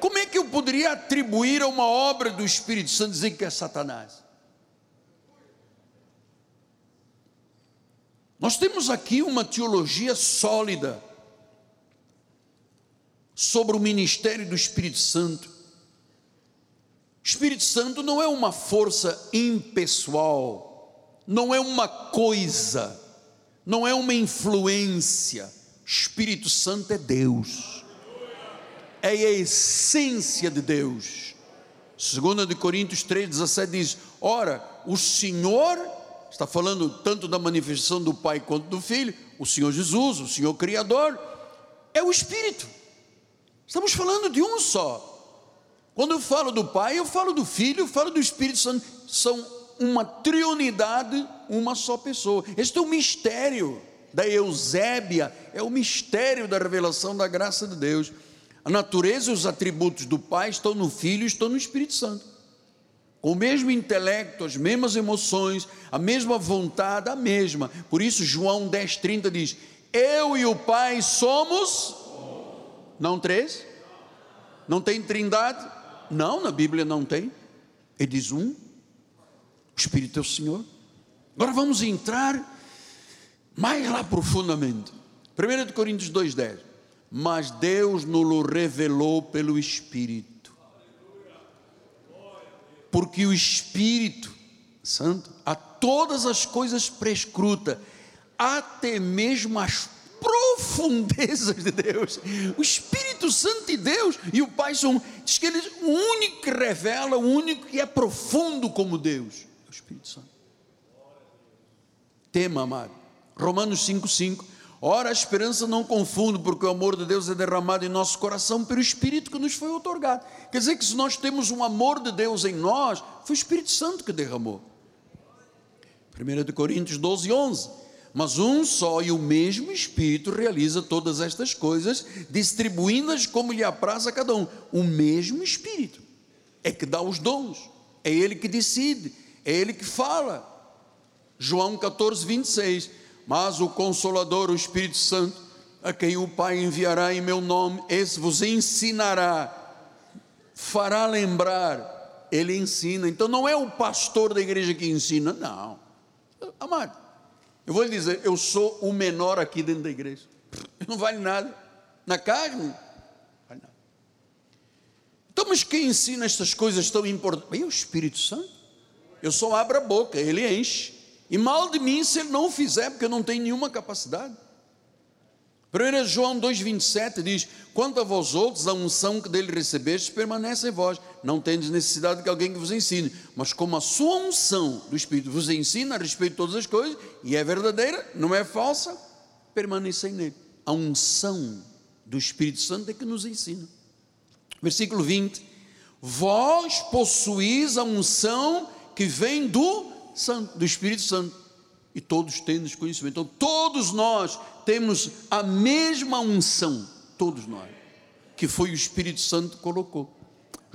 S1: Como é que eu poderia atribuir a uma obra do Espírito Santo dizer que é Satanás? Nós temos aqui uma teologia sólida sobre o ministério do Espírito Santo. Espírito Santo não é uma força impessoal, não é uma coisa, não é uma influência. Espírito Santo é Deus, é a essência de Deus. 2 de Coríntios 3,17 diz: Ora, o Senhor está falando tanto da manifestação do Pai quanto do Filho, o Senhor Jesus, o Senhor Criador, é o Espírito. Estamos falando de um só. Quando eu falo do Pai, eu falo do Filho, eu falo do Espírito Santo, são uma triunidade, uma só pessoa. Este é o mistério da Eusébia, é o mistério da revelação da graça de Deus. A natureza e os atributos do Pai estão no Filho e estão no Espírito Santo com o mesmo intelecto, as mesmas emoções, a mesma vontade, a mesma. Por isso, João 10,30 diz: Eu e o Pai somos. Não três? Não tem trindade? Não, na Bíblia não tem. Ele diz um. O Espírito é o Senhor. Agora vamos entrar mais lá profundamente. 1 Coríntios 2,10. Mas Deus nos revelou pelo Espírito porque o Espírito Santo a todas as coisas prescruta, até mesmo as profundezas de Deus. O Espírito Santo de Deus e o Pai são, diz que ele o único que revela, o único que é profundo como Deus. É o Espírito Santo. Tema, amado. Romanos 5,5. Ora, a esperança não confunde, porque o amor de Deus é derramado em nosso coração pelo Espírito que nos foi otorgado. Quer dizer que se nós temos um amor de Deus em nós, foi o Espírito Santo que derramou. 1 Coríntios 12, 11 mas um só e o mesmo Espírito realiza todas estas coisas, distribuindo-as como lhe apraz a cada um. O mesmo Espírito é que dá os dons, é Ele que decide, é Ele que fala. João 14, 26. Mas o Consolador, o Espírito Santo, a quem o Pai enviará em meu nome, esse vos ensinará, fará lembrar, ele ensina. Então não é o pastor da igreja que ensina, não. Amado, eu vou lhe dizer, eu sou o menor aqui dentro da igreja. Não vale nada. Na carne, não vale nada. Então, mas quem ensina estas coisas tão importantes? É o Espírito Santo. Eu só abro a boca, ele enche. E mal de mim se ele não fizer, porque eu não tenho nenhuma capacidade. 1 João 2,27 diz: Quanto a vós outros, a unção que dele recebeste permanece em vós. Não tendes necessidade de alguém que vos ensine, mas como a sua unção do Espírito vos ensina a respeito de todas as coisas, e é verdadeira, não é falsa, permanecei nele. A unção do Espírito Santo é que nos ensina. Versículo 20: Vós possuís a unção que vem do Santo, do Espírito Santo e todos temos conhecimento. Então, todos nós temos a mesma unção, todos nós, que foi o Espírito Santo que colocou.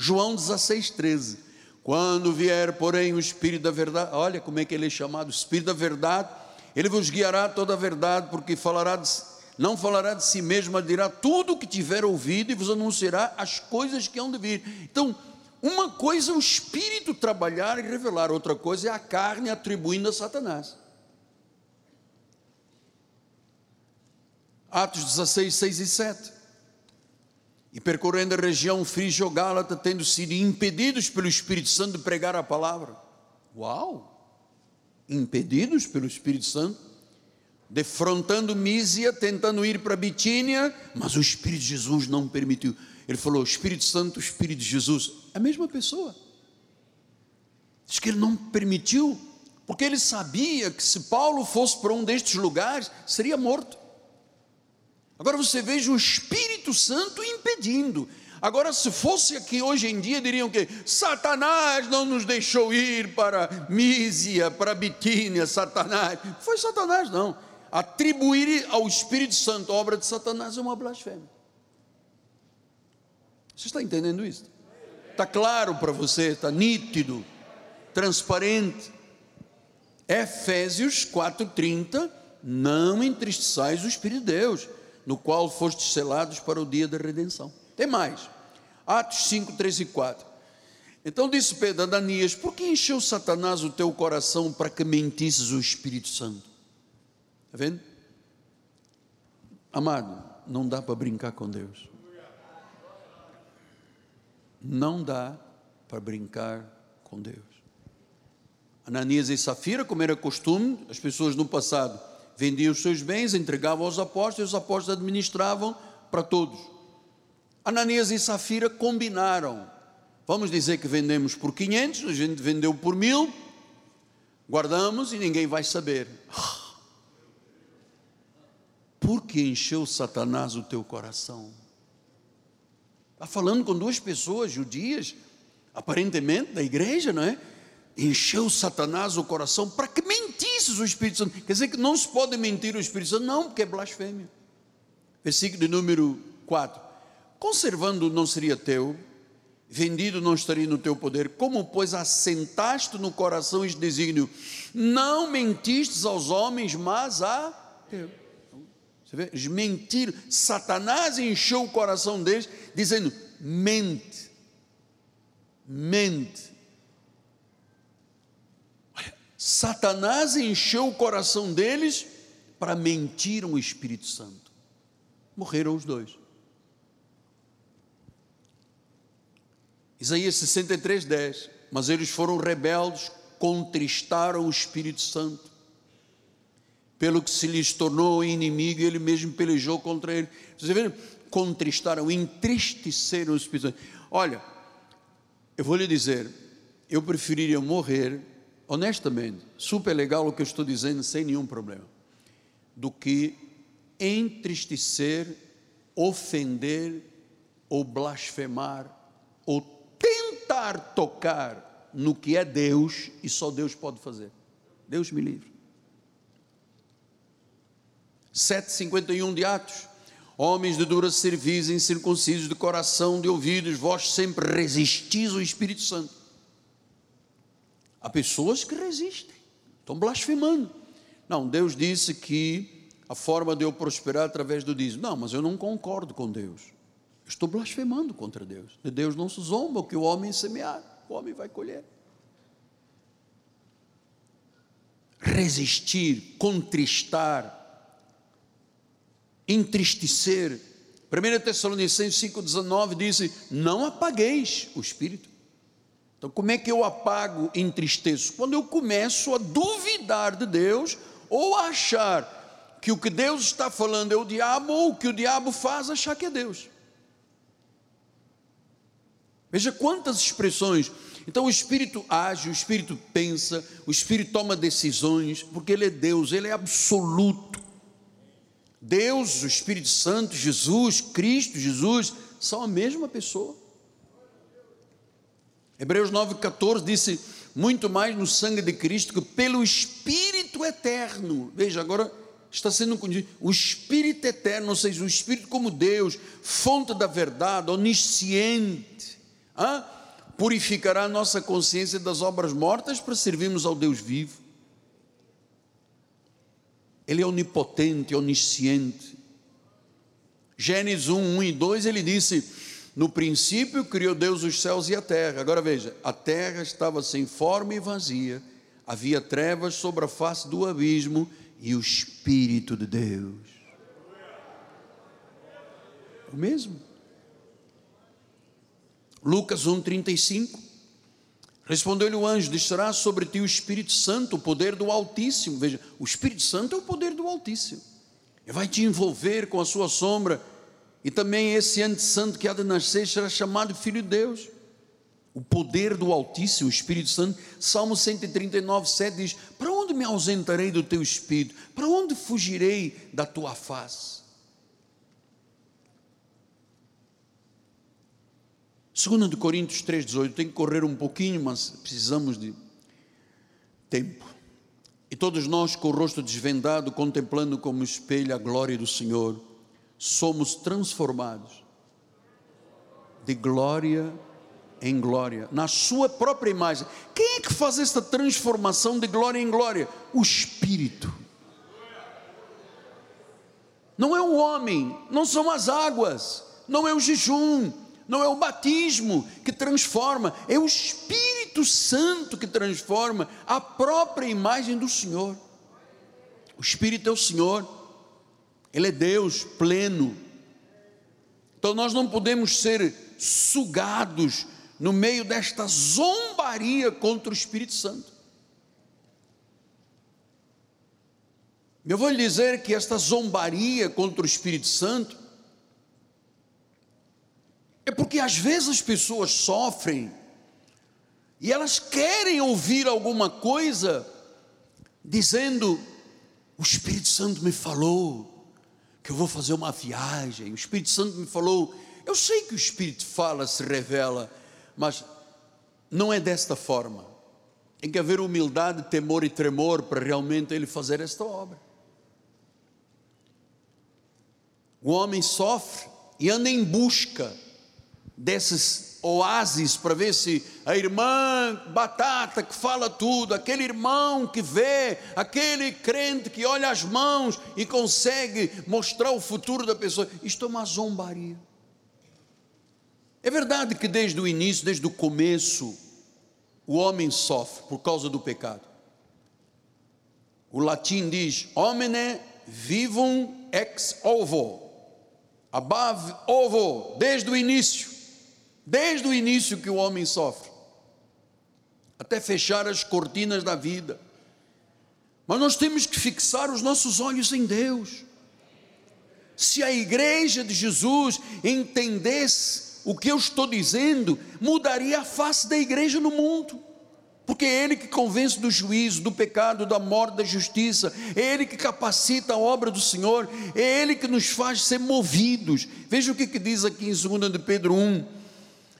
S1: João 16, 13. Quando vier, porém, o Espírito da verdade, olha como é que ele é chamado, Espírito da verdade, ele vos guiará toda a verdade, porque falará de, não falará de si mesmo, mas dirá tudo o que tiver ouvido e vos anunciará as coisas que hão de vir. Então, uma coisa é o Espírito trabalhar e revelar, outra coisa é a carne atribuindo a Satanás. Atos 16, 6 e 7. E percorrendo a região frígio-gálata, tendo sido impedidos pelo Espírito Santo de pregar a palavra. Uau! Impedidos pelo Espírito Santo, defrontando Mísia, tentando ir para Bitínia, mas o Espírito de Jesus não permitiu. Ele falou: Espírito Santo, Espírito de Jesus, a mesma pessoa. Diz que ele não permitiu, porque ele sabia que se Paulo fosse para um destes lugares, seria morto. Agora você veja o Espírito Santo impedindo. Agora, se fosse aqui hoje em dia, diriam que Satanás não nos deixou ir para Mísia, para Bitínia, Satanás. Foi Satanás, não. Atribuir ao Espírito Santo a obra de Satanás é uma blasfêmia. Você está entendendo isso? Está claro para você, está nítido, transparente. Efésios 4,30: Não entristeçais o Espírito de Deus no qual fostes selados para o dia da redenção. Tem mais. Atos 5, 3 e 4. Então disse Pedro a Ananias: Por que encheu Satanás o teu coração para que mentisses o Espírito Santo? Está vendo? Amado, não dá para brincar com Deus. Não dá para brincar com Deus. Ananias e Safira, como era costume, as pessoas no passado vendiam os seus bens, entregavam aos apóstolos, e os apóstolos administravam para todos. Ananias e Safira combinaram. Vamos dizer que vendemos por 500, a gente vendeu por mil, guardamos e ninguém vai saber. Por que encheu Satanás o teu coração? Está falando com duas pessoas judias, aparentemente da igreja, não é? Encheu Satanás o coração para que mentisses o Espírito Santo. Quer dizer que não se pode mentir o Espírito Santo, não, porque é blasfêmia. Versículo de número 4: Conservando não seria teu, vendido não estaria no teu poder, como pois assentaste no coração este desígnio, não mentistes aos homens, mas a teu. Você vê? Mentir, Satanás encheu o coração deles, dizendo: mente, mente Satanás encheu o coração deles para mentir o Espírito Santo. Morreram os dois. Isaías 63, 10. Mas eles foram rebeldes contristaram o Espírito Santo. Pelo que se lhes tornou inimigo, ele mesmo pelejou contra ele. Vocês viram? Contristaram, entristeceram o Espírito Santo. Olha, eu vou lhe dizer, eu preferiria morrer, honestamente, super legal o que eu estou dizendo, sem nenhum problema, do que entristecer, ofender ou blasfemar ou tentar tocar no que é Deus e só Deus pode fazer. Deus me livre. 7,51 de Atos. Homens de dura cerviz, incircuncisos de coração, de ouvidos, vós sempre resistis ao Espírito Santo. Há pessoas que resistem, estão blasfemando. Não, Deus disse que a forma de eu prosperar é através do dízimo. Não, mas eu não concordo com Deus. Estou blasfemando contra Deus. De Deus não se zomba, o que o homem semear, o homem vai colher. Resistir, contristar, entristecer. 1 Tessalonicenses 5,19 diz: Não apagueis o espírito. Então, como é que eu apago, entristeço? Quando eu começo a duvidar de Deus ou a achar que o que Deus está falando é o diabo ou o que o diabo faz achar que é Deus. Veja quantas expressões. Então o Espírito age, o Espírito pensa, o Espírito toma decisões, porque Ele é Deus, Ele é absoluto. Deus, o Espírito Santo, Jesus, Cristo, Jesus, são a mesma pessoa. Hebreus 9,14 disse: muito mais no sangue de Cristo que pelo Espírito eterno. Veja, agora está sendo o Espírito eterno, ou seja, o Espírito como Deus, fonte da verdade, onisciente purificará a nossa consciência das obras mortas para servirmos ao Deus vivo. Ele é onipotente, onisciente. Gênesis 1, 1 e 2, ele disse: No princípio criou Deus os céus e a terra. Agora veja: a terra estava sem forma e vazia, havia trevas sobre a face do abismo e o Espírito de Deus. O mesmo. Lucas 1,35. Respondeu-lhe o anjo: Descerá sobre ti o Espírito Santo, o poder do Altíssimo. Veja, o Espírito Santo é o poder do Altíssimo. Ele vai te envolver com a sua sombra. E também esse antes-santo que há de nascer será chamado Filho de Deus. O poder do Altíssimo, o Espírito Santo. Salmo 139, 7 diz: Para onde me ausentarei do teu Espírito? Para onde fugirei da tua face? 2 de Coríntios 3,18, tem que correr um pouquinho, mas precisamos de tempo. E todos nós, com o rosto desvendado, contemplando como espelho a glória do Senhor, somos transformados de glória em glória, na sua própria imagem. Quem é que faz esta transformação de glória em glória? O Espírito. Não é o homem, não são as águas, não é o jejum, não é o batismo que transforma, é o Espírito Santo que transforma a própria imagem do Senhor. O Espírito é o Senhor, Ele é Deus pleno. Então nós não podemos ser sugados no meio desta zombaria contra o Espírito Santo. Eu vou lhe dizer que esta zombaria contra o Espírito Santo é porque às vezes as pessoas sofrem e elas querem ouvir alguma coisa dizendo: O Espírito Santo me falou que eu vou fazer uma viagem. O Espírito Santo me falou. Eu sei que o Espírito fala, se revela, mas não é desta forma. Tem que haver humildade, temor e tremor para realmente ele fazer esta obra. O homem sofre e anda em busca desses oásis para ver se a irmã batata que fala tudo, aquele irmão que vê, aquele crente que olha as mãos e consegue mostrar o futuro da pessoa. Isto é uma zombaria. É verdade que desde o início, desde o começo, o homem sofre por causa do pecado. O latim diz: homine vivum ex ovo, above ovo, desde o início desde o início que o homem sofre. até fechar as cortinas da vida. Mas nós temos que fixar os nossos olhos em Deus. Se a igreja de Jesus entendesse o que eu estou dizendo, mudaria a face da igreja no mundo porque é Ele que convence do juízo, do pecado, da morte, da justiça, é Ele que capacita a obra do Senhor, é Ele que nos faz ser movidos. Veja o que, que diz aqui em 2 de Pedro 1,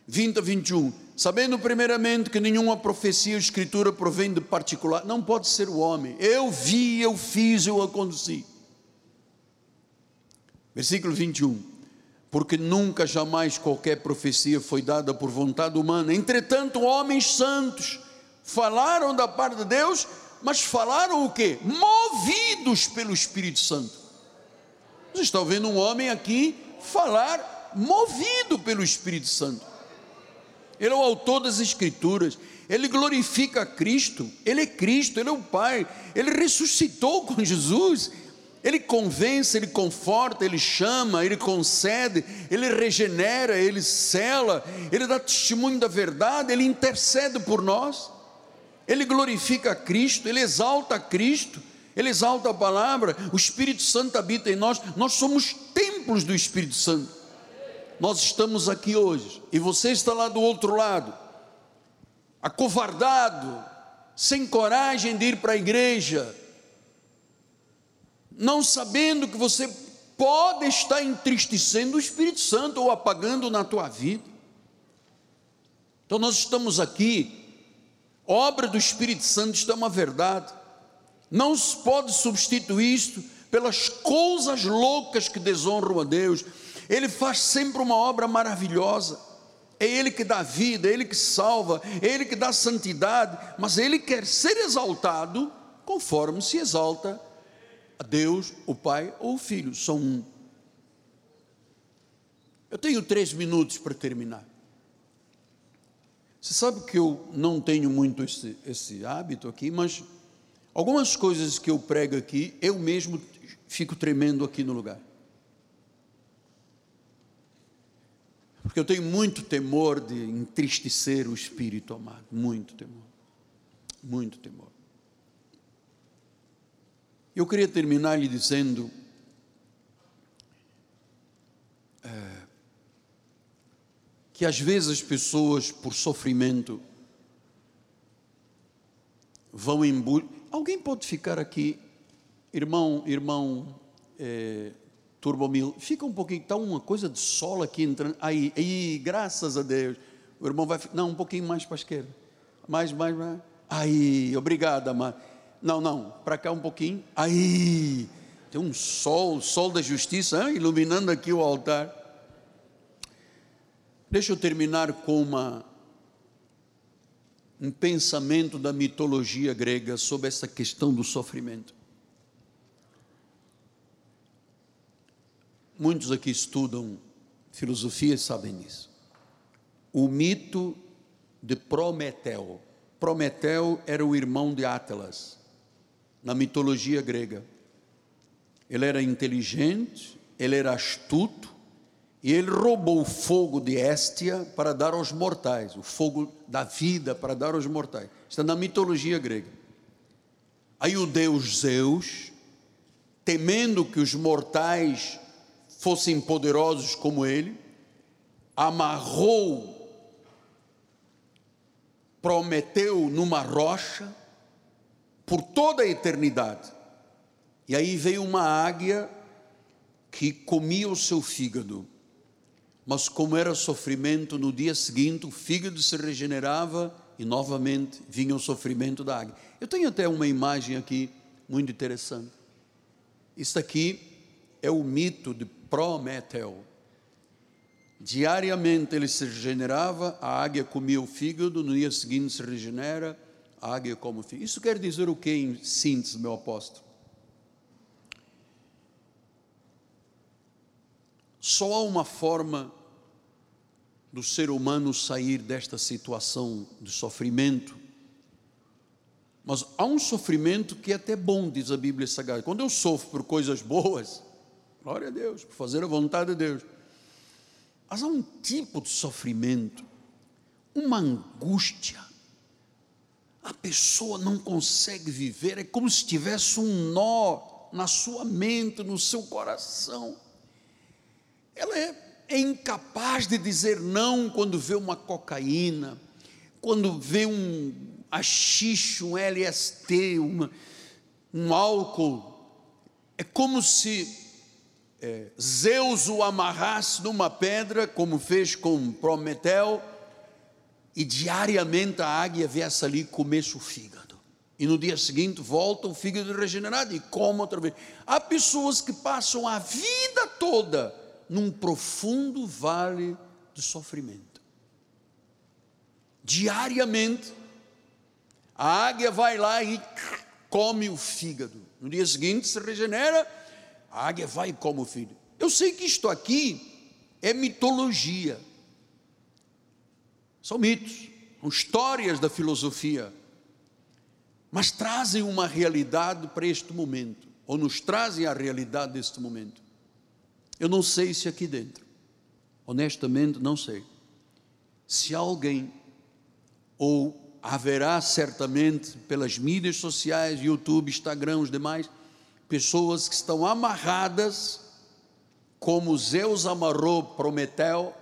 S1: 20 a 21. Sabendo primeiramente que nenhuma profecia ou escritura provém de particular, não pode ser o homem. Eu vi, eu fiz, eu aconteci. Versículo 21. Porque nunca, jamais qualquer profecia foi dada por vontade humana. Entretanto, homens santos falaram da parte de Deus, mas falaram o que? Movidos pelo Espírito Santo. Você está vendo um homem aqui falar movido pelo Espírito Santo. Ele é o autor das Escrituras, ele glorifica Cristo, ele é Cristo, ele é o Pai, ele ressuscitou com Jesus, ele convence, ele conforta, ele chama, ele concede, ele regenera, ele cela, ele dá testemunho da verdade, ele intercede por nós. Ele glorifica Cristo, ele exalta Cristo, ele exalta a palavra, o Espírito Santo habita em nós, nós somos templos do Espírito Santo. Nós estamos aqui hoje e você está lá do outro lado, acovardado, sem coragem de ir para a igreja, não sabendo que você pode estar entristecendo o Espírito Santo ou apagando na tua vida. Então nós estamos aqui obra do Espírito Santo, é uma verdade. Não se pode substituir isto pelas coisas loucas que desonram a Deus. Ele faz sempre uma obra maravilhosa. É Ele que dá vida, é Ele que salva, é Ele que dá santidade, mas Ele quer ser exaltado conforme se exalta a Deus, o Pai ou o Filho, são um. Eu tenho três minutos para terminar. Você sabe que eu não tenho muito esse, esse hábito aqui, mas algumas coisas que eu prego aqui, eu mesmo fico tremendo aqui no lugar. Porque eu tenho muito temor de entristecer o espírito amado, muito temor. Muito temor. Eu queria terminar lhe dizendo é, que às vezes as pessoas, por sofrimento, vão em. Alguém pode ficar aqui, irmão, irmão, é, Turbomil, fica um pouquinho, está uma coisa de sol aqui entrando. Aí, aí, graças a Deus. O irmão vai. Não, um pouquinho mais para a esquerda. Mais, mais, mais. Aí, obrigado, amado. Não, não, para cá um pouquinho. Aí, tem um sol, sol da justiça, hein, iluminando aqui o altar. Deixa eu terminar com uma, um pensamento da mitologia grega sobre essa questão do sofrimento. Muitos aqui estudam filosofia e sabem isso. O mito de Prometeu. Prometeu era o irmão de Atlas, na mitologia grega. Ele era inteligente, ele era astuto, e ele roubou o fogo de Éstia para dar aos mortais, o fogo da vida para dar aos mortais. Está na mitologia grega. Aí o deus Zeus, temendo que os mortais fossem poderosos como ele, amarrou Prometeu numa rocha por toda a eternidade. E aí veio uma águia que comia o seu fígado mas como era sofrimento, no dia seguinte o fígado se regenerava e novamente vinha o sofrimento da águia. Eu tenho até uma imagem aqui muito interessante. Isso aqui é o mito de Prometeu. Diariamente ele se regenerava, a águia comia o fígado, no dia seguinte se regenera, a águia come o fígado. Isso quer dizer o que em síntese, meu apóstolo? Só há uma forma do ser humano sair desta situação de sofrimento. Mas há um sofrimento que é até bom, diz a Bíblia Sagrada. Quando eu sofro por coisas boas, glória a Deus, por fazer a vontade de Deus. Mas há um tipo de sofrimento, uma angústia, a pessoa não consegue viver, é como se tivesse um nó na sua mente, no seu coração. Ela é, é incapaz de dizer não quando vê uma cocaína, quando vê um achixe, um LST, uma, um álcool. É como se é, Zeus o amarrasse numa pedra, como fez com Prometeu, e diariamente a águia viesse ali comer o fígado. E no dia seguinte volta o fígado regenerado e come outra vez. Há pessoas que passam a vida toda num profundo vale de sofrimento. Diariamente, a águia vai lá e come o fígado. No dia seguinte se regenera, a águia vai e come o fígado. Eu sei que isto aqui é mitologia. São mitos, são histórias da filosofia, mas trazem uma realidade para este momento, ou nos trazem a realidade deste momento. Eu não sei se aqui dentro, honestamente não sei, se alguém, ou haverá certamente pelas mídias sociais, YouTube, Instagram, os demais, pessoas que estão amarradas, como Zeus amarrou Prometeu,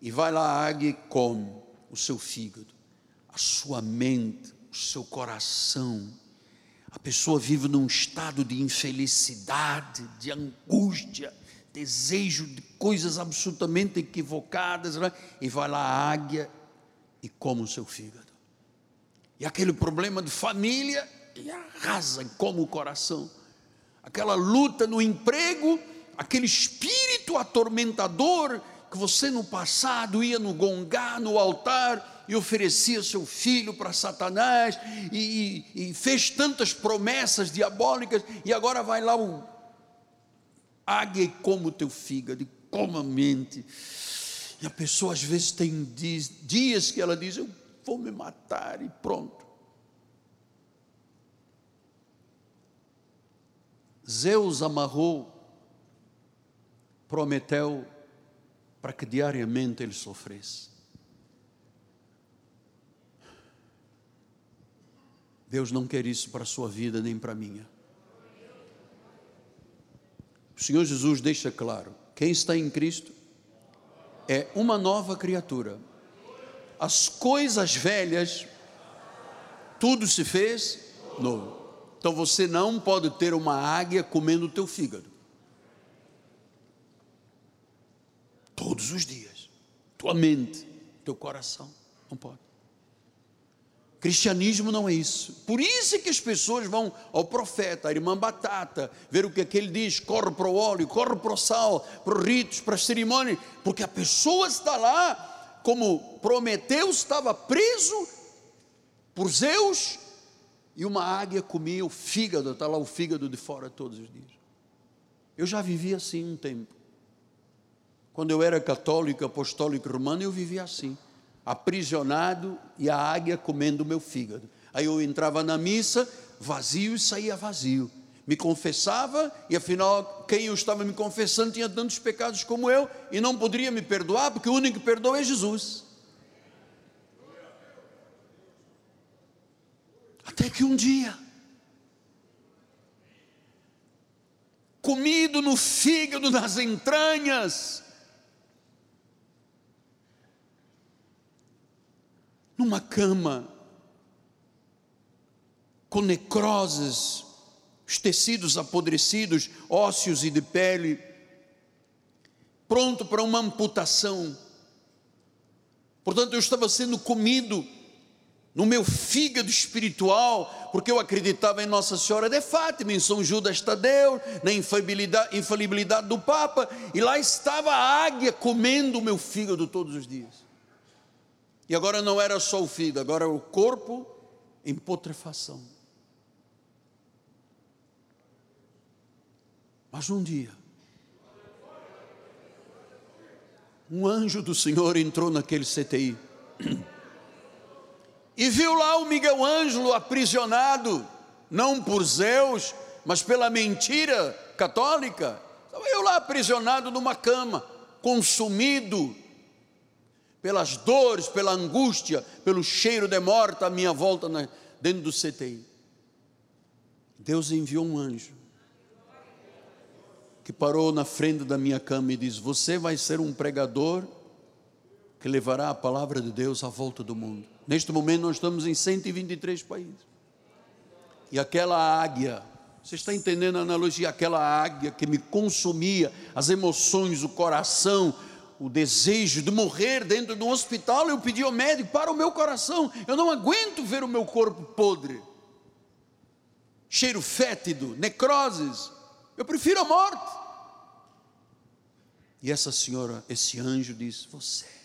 S1: e vai lá a águia e come o seu fígado, a sua mente, o seu coração. A pessoa vive num estado de infelicidade, de angústia, desejo de coisas absolutamente equivocadas, né? e vai lá a águia e come o seu fígado. E aquele problema de família, e arrasa e come o coração. Aquela luta no emprego, aquele espírito atormentador que você no passado ia no gongá, no altar, e oferecia seu filho para Satanás, e, e, e, fez tantas promessas diabólicas, e agora vai lá o águia e come o teu fígado, e come a mente. E a pessoa às vezes tem dias, dias que ela diz: Eu vou me matar, e pronto. Zeus amarrou Prometeu para que diariamente ele sofresse. Deus não quer isso para a sua vida nem para a minha. O Senhor Jesus deixa claro: quem está em Cristo é uma nova criatura. As coisas velhas, tudo se fez novo. Então você não pode ter uma águia comendo o teu fígado. todos os dias. Tua mente, teu coração. Não pode. Cristianismo não é isso. Por isso é que as pessoas vão ao profeta, a irmã Batata, ver o que, é que ele diz, corre para o óleo, corre para o sal, para os ritos, para as cerimônias, porque a pessoa está lá, como Prometeu estava preso por Zeus, e uma águia comia o fígado, está lá o fígado de fora todos os dias. Eu já vivi assim um tempo. Quando eu era católico, apostólico romano, eu vivia assim, aprisionado e a águia comendo o meu fígado. Aí eu entrava na missa, vazio e saía vazio. Me confessava e afinal, quem eu estava me confessando tinha tantos pecados como eu e não poderia me perdoar, porque o único que perdoa é Jesus. Até que um dia, comido no fígado, nas entranhas, numa cama, com necroses, os tecidos apodrecidos, ósseos e de pele, pronto para uma amputação. Portanto, eu estava sendo comido no meu fígado espiritual, porque eu acreditava em Nossa Senhora de Fátima, em São Judas Tadeu, na infalibilidade, infalibilidade do Papa, e lá estava a águia comendo o meu fígado todos os dias. E agora não era só o fígado, agora é o corpo em putrefação. Mas um dia, um anjo do Senhor entrou naquele CTI e viu lá o Miguel Ângelo aprisionado, não por Zeus, mas pela mentira católica. Estava eu lá aprisionado numa cama, consumido pelas dores, pela angústia, pelo cheiro de morte à minha volta na, dentro do CTI. Deus enviou um anjo que parou na frente da minha cama e disse: Você vai ser um pregador que levará a palavra de Deus à volta do mundo. Neste momento nós estamos em 123 países. E aquela águia, você está entendendo a analogia? Aquela águia que me consumia, as emoções, o coração, o desejo de morrer dentro de um hospital, eu pedi ao médico para o meu coração, eu não aguento ver o meu corpo podre, cheiro fétido, necroses, eu prefiro a morte. E essa senhora, esse anjo disse: Você.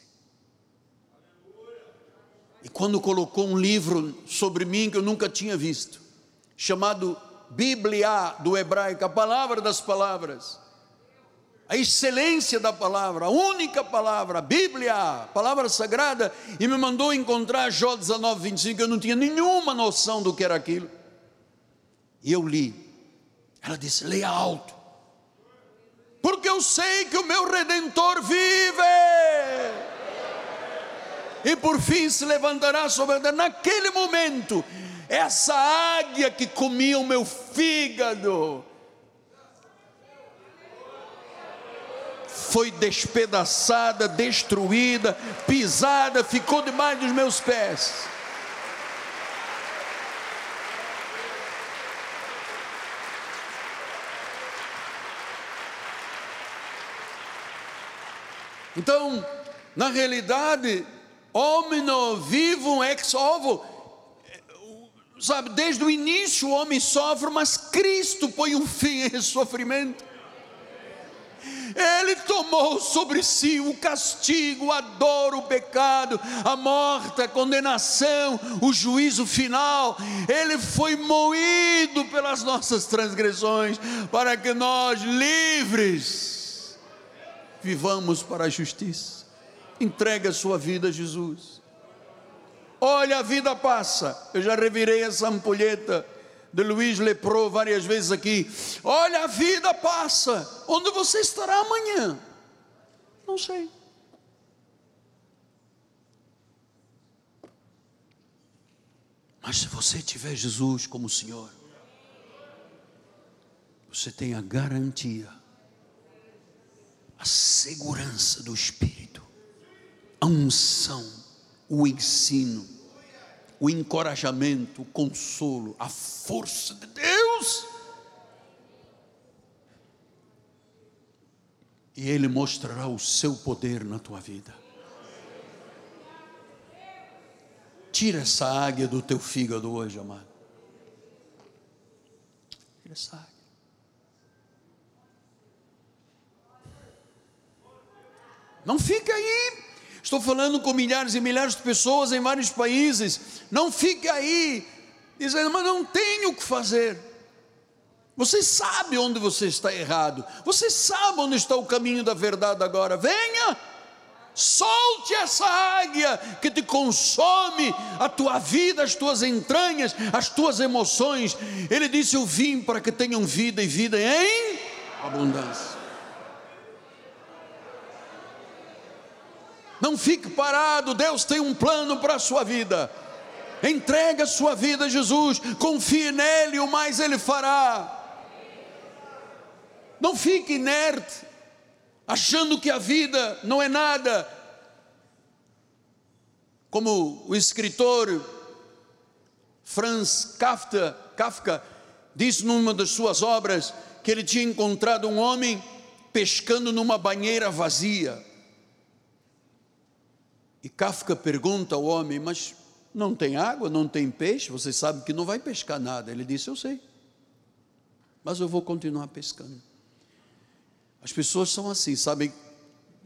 S1: E quando colocou um livro sobre mim que eu nunca tinha visto, chamado Bíblia do hebraico, a palavra das palavras, a excelência da palavra, a única palavra, Bíblia, palavra sagrada, e me mandou encontrar Jó 19, 25, eu não tinha nenhuma noção do que era aquilo. E eu li. Ela disse: leia alto, porque eu sei que o meu redentor vive. E por fim se levantará sobre a naquele momento, essa águia que comia o meu fígado, foi despedaçada, destruída, pisada, ficou debaixo dos meus pés. Então, na realidade, homino vivum ex ovo, sabe, desde o início o homem sofre, mas Cristo põe um fim a esse sofrimento. Ele tomou sobre si o castigo, a dor, o pecado, a morte, a condenação, o juízo final. Ele foi moído pelas nossas transgressões, para que nós, livres, vivamos para a justiça. Entregue a sua vida a Jesus. Olha, a vida passa. Eu já revirei essa ampulheta de Luiz Lepro várias vezes aqui. Olha, a vida passa. Onde você estará amanhã? Não sei. Mas se você tiver Jesus como Senhor, você tem a garantia, a segurança do Espírito, a unção, o ensino, o encorajamento, o consolo, a força de Deus. E Ele mostrará o seu poder na tua vida. Tira essa águia do teu fígado hoje, amado. Tira essa águia. Não fica aí Estou falando com milhares e milhares de pessoas em vários países. Não fique aí dizendo, mas não tenho o que fazer. Você sabe onde você está errado. Você sabe onde está o caminho da verdade agora. Venha, solte essa águia que te consome a tua vida, as tuas entranhas, as tuas emoções. Ele disse: Eu vim para que tenham vida e vida em abundância. Não fique parado, Deus tem um plano para a sua vida. Entrega a sua vida a Jesus, confie nele, o mais ele fará. Não fique inerte, achando que a vida não é nada. Como o escritor Franz Kafka, Kafka disse numa das suas obras que ele tinha encontrado um homem pescando numa banheira vazia. E Kafka pergunta ao homem: Mas não tem água, não tem peixe? Você sabe que não vai pescar nada. Ele disse: Eu sei, mas eu vou continuar pescando. As pessoas são assim, sabem,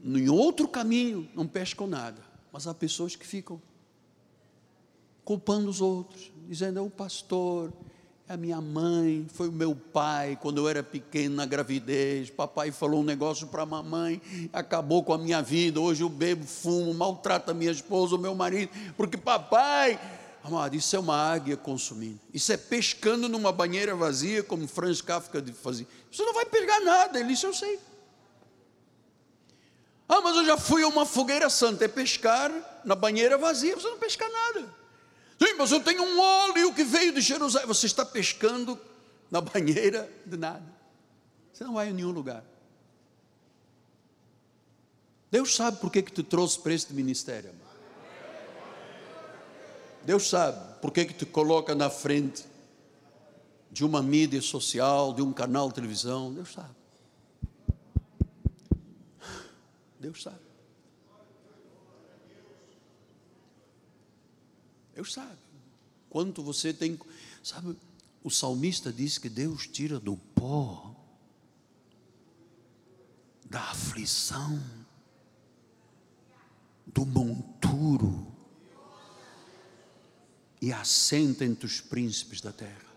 S1: em outro caminho não pescam nada, mas há pessoas que ficam culpando os outros, dizendo: É o pastor, a minha mãe, foi o meu pai, quando eu era pequeno na gravidez. Papai falou um negócio para mamãe, acabou com a minha vida. Hoje eu bebo, fumo, maltrato a minha esposa, o meu marido, porque papai. Amado, isso é uma águia consumindo. Isso é pescando numa banheira vazia, como Franz Kafka fazia. Você não vai pegar nada, ele disse: Eu sei. Ah, mas eu já fui a uma fogueira santa, é pescar na banheira vazia, você não pesca nada. Sim, mas eu tenho um óleo que veio de Jerusalém. Você está pescando na banheira de nada. Você não vai em nenhum lugar. Deus sabe por que, que te trouxe para este ministério. Amor. Deus sabe por que, que te coloca na frente de uma mídia social, de um canal de televisão. Deus sabe. Deus sabe. Deus sabe. Quanto você tem. Sabe, o salmista diz que Deus tira do pó, da aflição, do monturo, e assenta entre os príncipes da terra.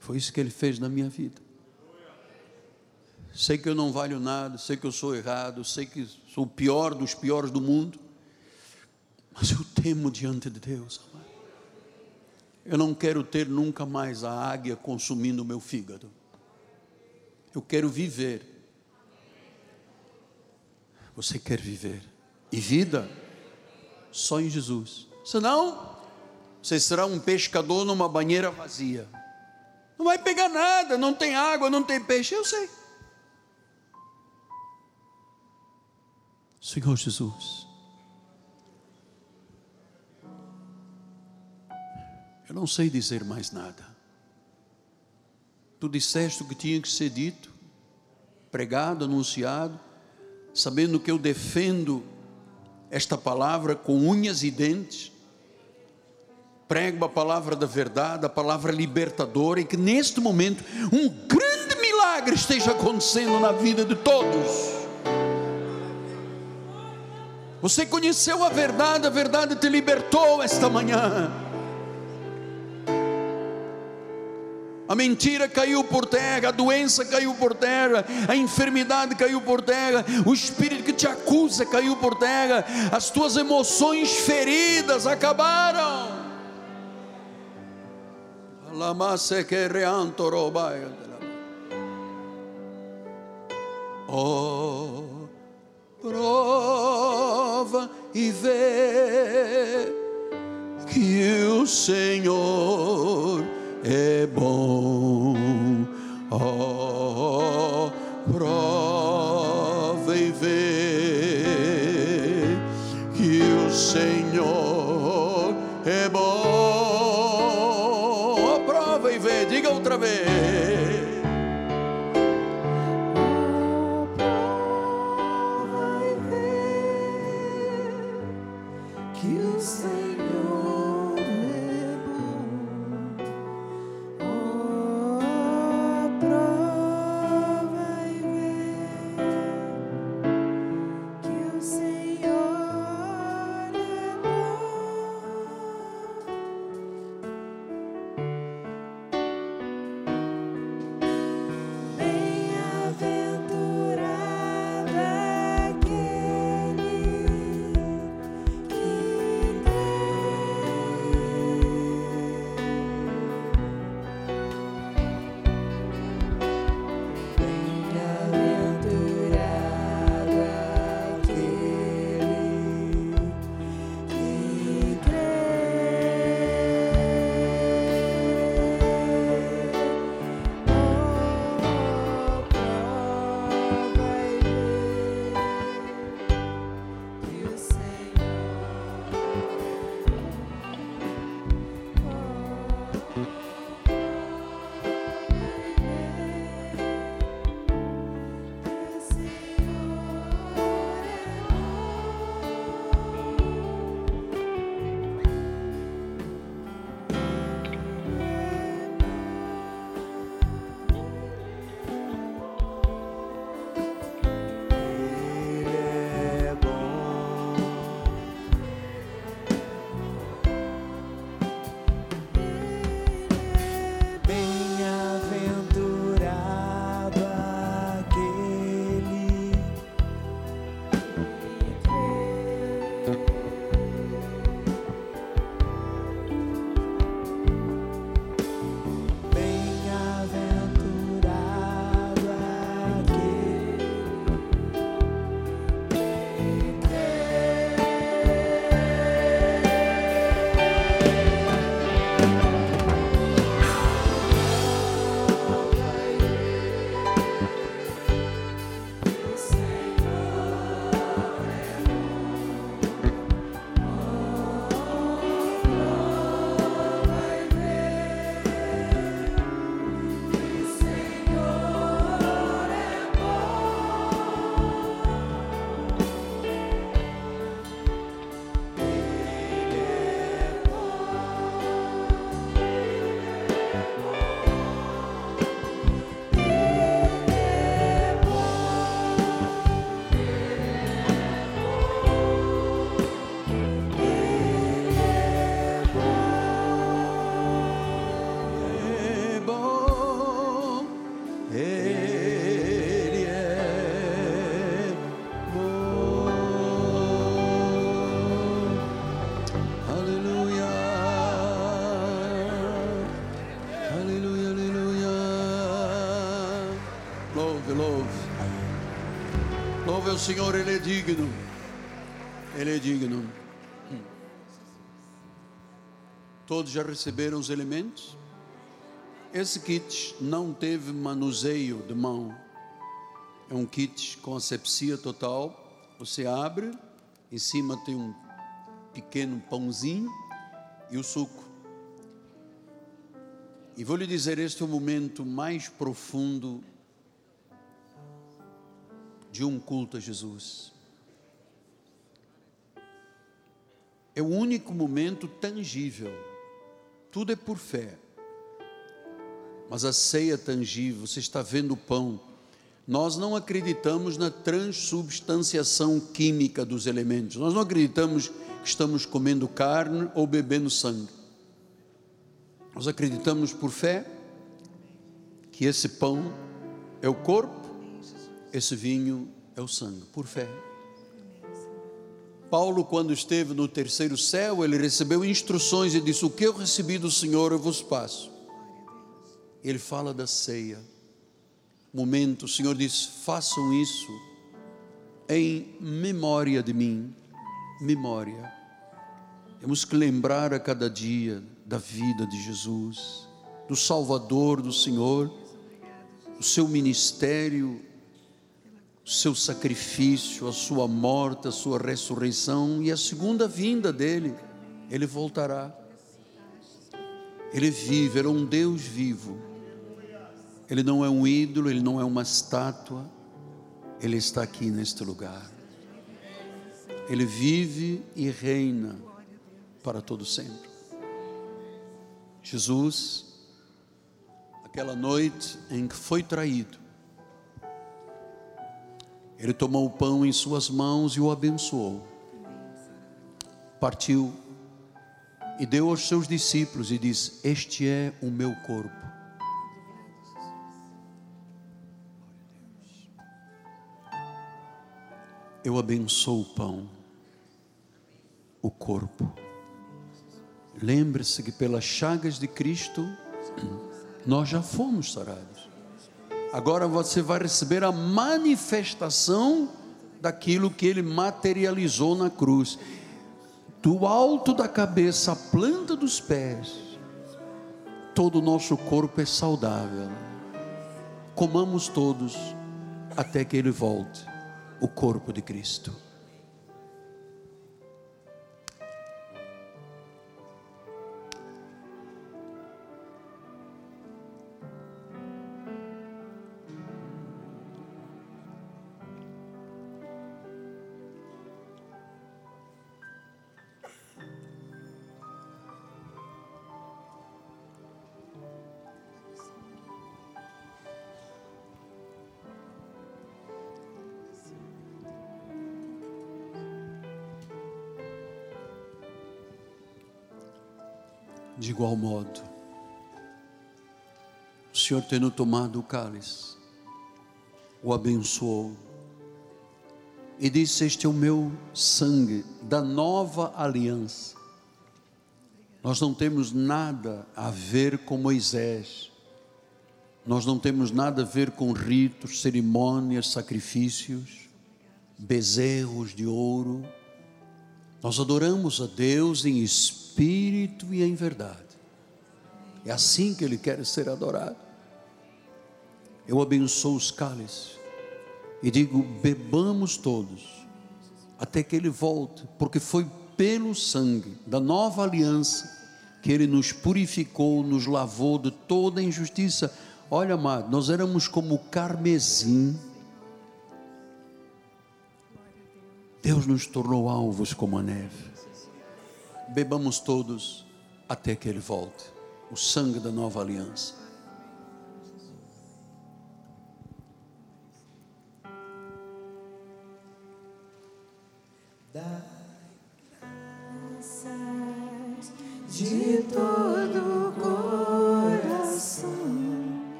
S1: Foi isso que ele fez na minha vida. Sei que eu não valho nada, sei que eu sou errado, sei que sou o pior dos piores do mundo, mas eu temo diante de Deus. Eu não quero ter nunca mais a águia consumindo o meu fígado. Eu quero viver. Você quer viver? E vida? Só em Jesus. Senão, você será um pescador numa banheira vazia. Não vai pegar nada, não tem água, não tem peixe. Eu sei. Senhor Jesus. Eu não sei dizer mais nada. Tu disseste o que tinha que ser dito, pregado, anunciado, sabendo que eu defendo esta palavra com unhas e dentes. Prego a palavra da verdade, a palavra libertadora, e que neste momento um grande milagre esteja acontecendo na vida de todos você conheceu a verdade, a verdade te libertou esta manhã. A mentira caiu por terra, a doença caiu por terra, a enfermidade caiu por terra, o espírito que te acusa caiu por terra, as tuas emoções feridas acabaram. Oh, prova e vê que o Senhor é bom. Oh, prova o Senhor, Ele é digno. Ele é digno. Todos já receberam os elementos? Esse kit não teve manuseio de mão. É um kit com asepsia total. Você abre, em cima tem um pequeno pãozinho e o suco. E vou lhe dizer: este é o momento mais profundo de um culto a Jesus. É o único momento tangível. Tudo é por fé. Mas a ceia tangível, você está vendo o pão. Nós não acreditamos na transubstanciação química dos elementos. Nós não acreditamos que estamos comendo carne ou bebendo sangue. Nós acreditamos por fé que esse pão é o corpo, esse vinho é o sangue, por fé. Paulo, quando esteve no terceiro céu, ele recebeu instruções e disse: O que eu recebi do Senhor eu vos passo. Ele fala da ceia. Momento, o Senhor diz: façam isso em memória de mim. Memória. Temos que lembrar a cada dia da vida de Jesus, do Salvador, do Senhor, o seu ministério, seu sacrifício, a sua morte, a sua ressurreição e a segunda vinda dele. Ele voltará. Ele vive, ele é um Deus vivo. Ele não é um ídolo, ele não é uma estátua. Ele está aqui neste lugar. Ele vive e reina para todo sempre. Jesus, aquela noite em que foi traído, ele tomou o pão em suas mãos e o abençoou. Partiu e deu aos seus discípulos e disse: Este é o meu corpo. Eu abençoo o pão, o corpo. Lembre-se que pelas chagas de Cristo nós já fomos sarados. Agora você vai receber a manifestação daquilo que ele materializou na cruz. Do alto da cabeça à planta dos pés, todo o nosso corpo é saudável. Comamos todos até que ele volte, o corpo de Cristo. De igual modo, o Senhor tendo tomado o cálice, o abençoou e disse: Este é o meu sangue da nova aliança. Nós não temos nada a ver com Moisés, nós não temos nada a ver com ritos, cerimônias, sacrifícios, bezerros de ouro. Nós adoramos a Deus em espírito e em verdade. É assim que Ele quer ser adorado. Eu abençoo os cálices e digo: bebamos todos, até que Ele volte, porque foi pelo sangue da nova aliança que Ele nos purificou, nos lavou de toda injustiça. Olha, amado, nós éramos como carmesim Deus nos tornou alvos como a neve. Bebamos todos até que Ele volte. O sangue da nova aliança.
S2: Dá de todo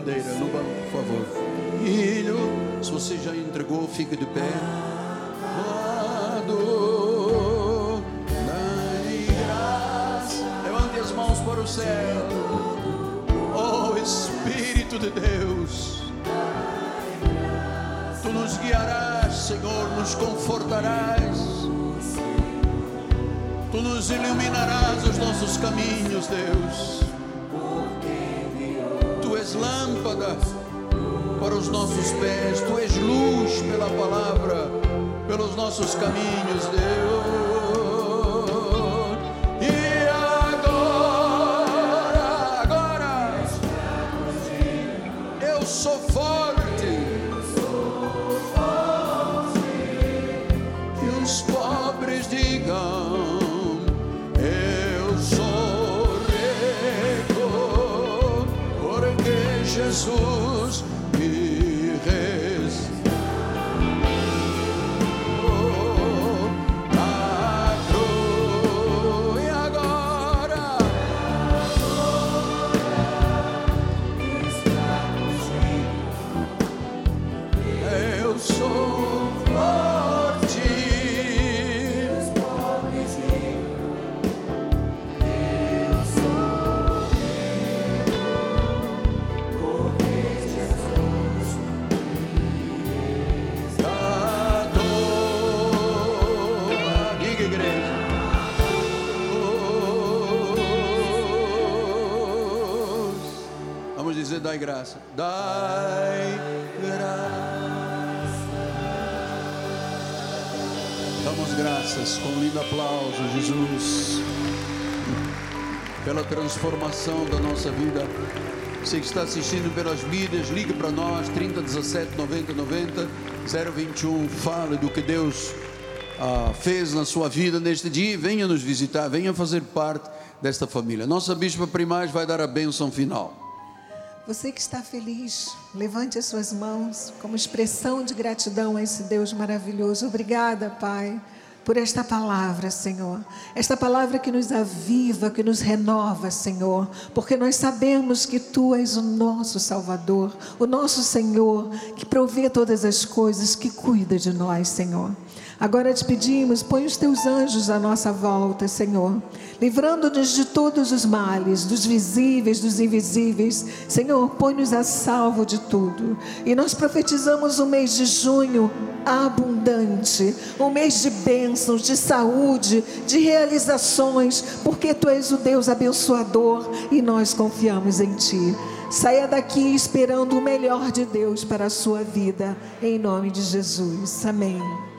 S1: cadeira, no banco, por favor. Filho, se você já entregou, fica de pé. Dai graça. Levante as mãos para o céu. Oh Espírito de Deus. Tu nos guiarás, Senhor, nos confortarás. Tu nos iluminarás os nossos caminhos, Deus. És lâmpada para os nossos pés, Tu és luz pela palavra, pelos nossos caminhos, Deus. Dai graça. Dai graça. Damos graças com um lindo aplauso, Jesus, pela transformação da nossa vida. Você que está assistindo pelas mídias, ligue para nós, 3017 90 90 021. Fale do que Deus ah, fez na sua vida neste dia. Venha nos visitar, venha fazer parte desta família. Nossa bispa primaz vai dar a bênção final.
S2: Você que está feliz, levante as suas mãos como expressão de gratidão a esse Deus maravilhoso. Obrigada, Pai, por esta palavra, Senhor. Esta palavra que nos aviva, que nos renova, Senhor, porque nós sabemos que Tu és o nosso Salvador, o nosso Senhor, que provê todas as coisas, que cuida de nós, Senhor. Agora te pedimos, põe os teus anjos à nossa volta, Senhor, livrando-nos de todos os males, dos visíveis, dos invisíveis. Senhor, põe-nos a salvo de tudo. E nós profetizamos o mês de junho abundante, um mês de bênçãos, de saúde, de realizações, porque tu és o Deus abençoador e nós confiamos em ti. Saia daqui esperando o melhor de Deus para a sua vida, em nome de Jesus. Amém.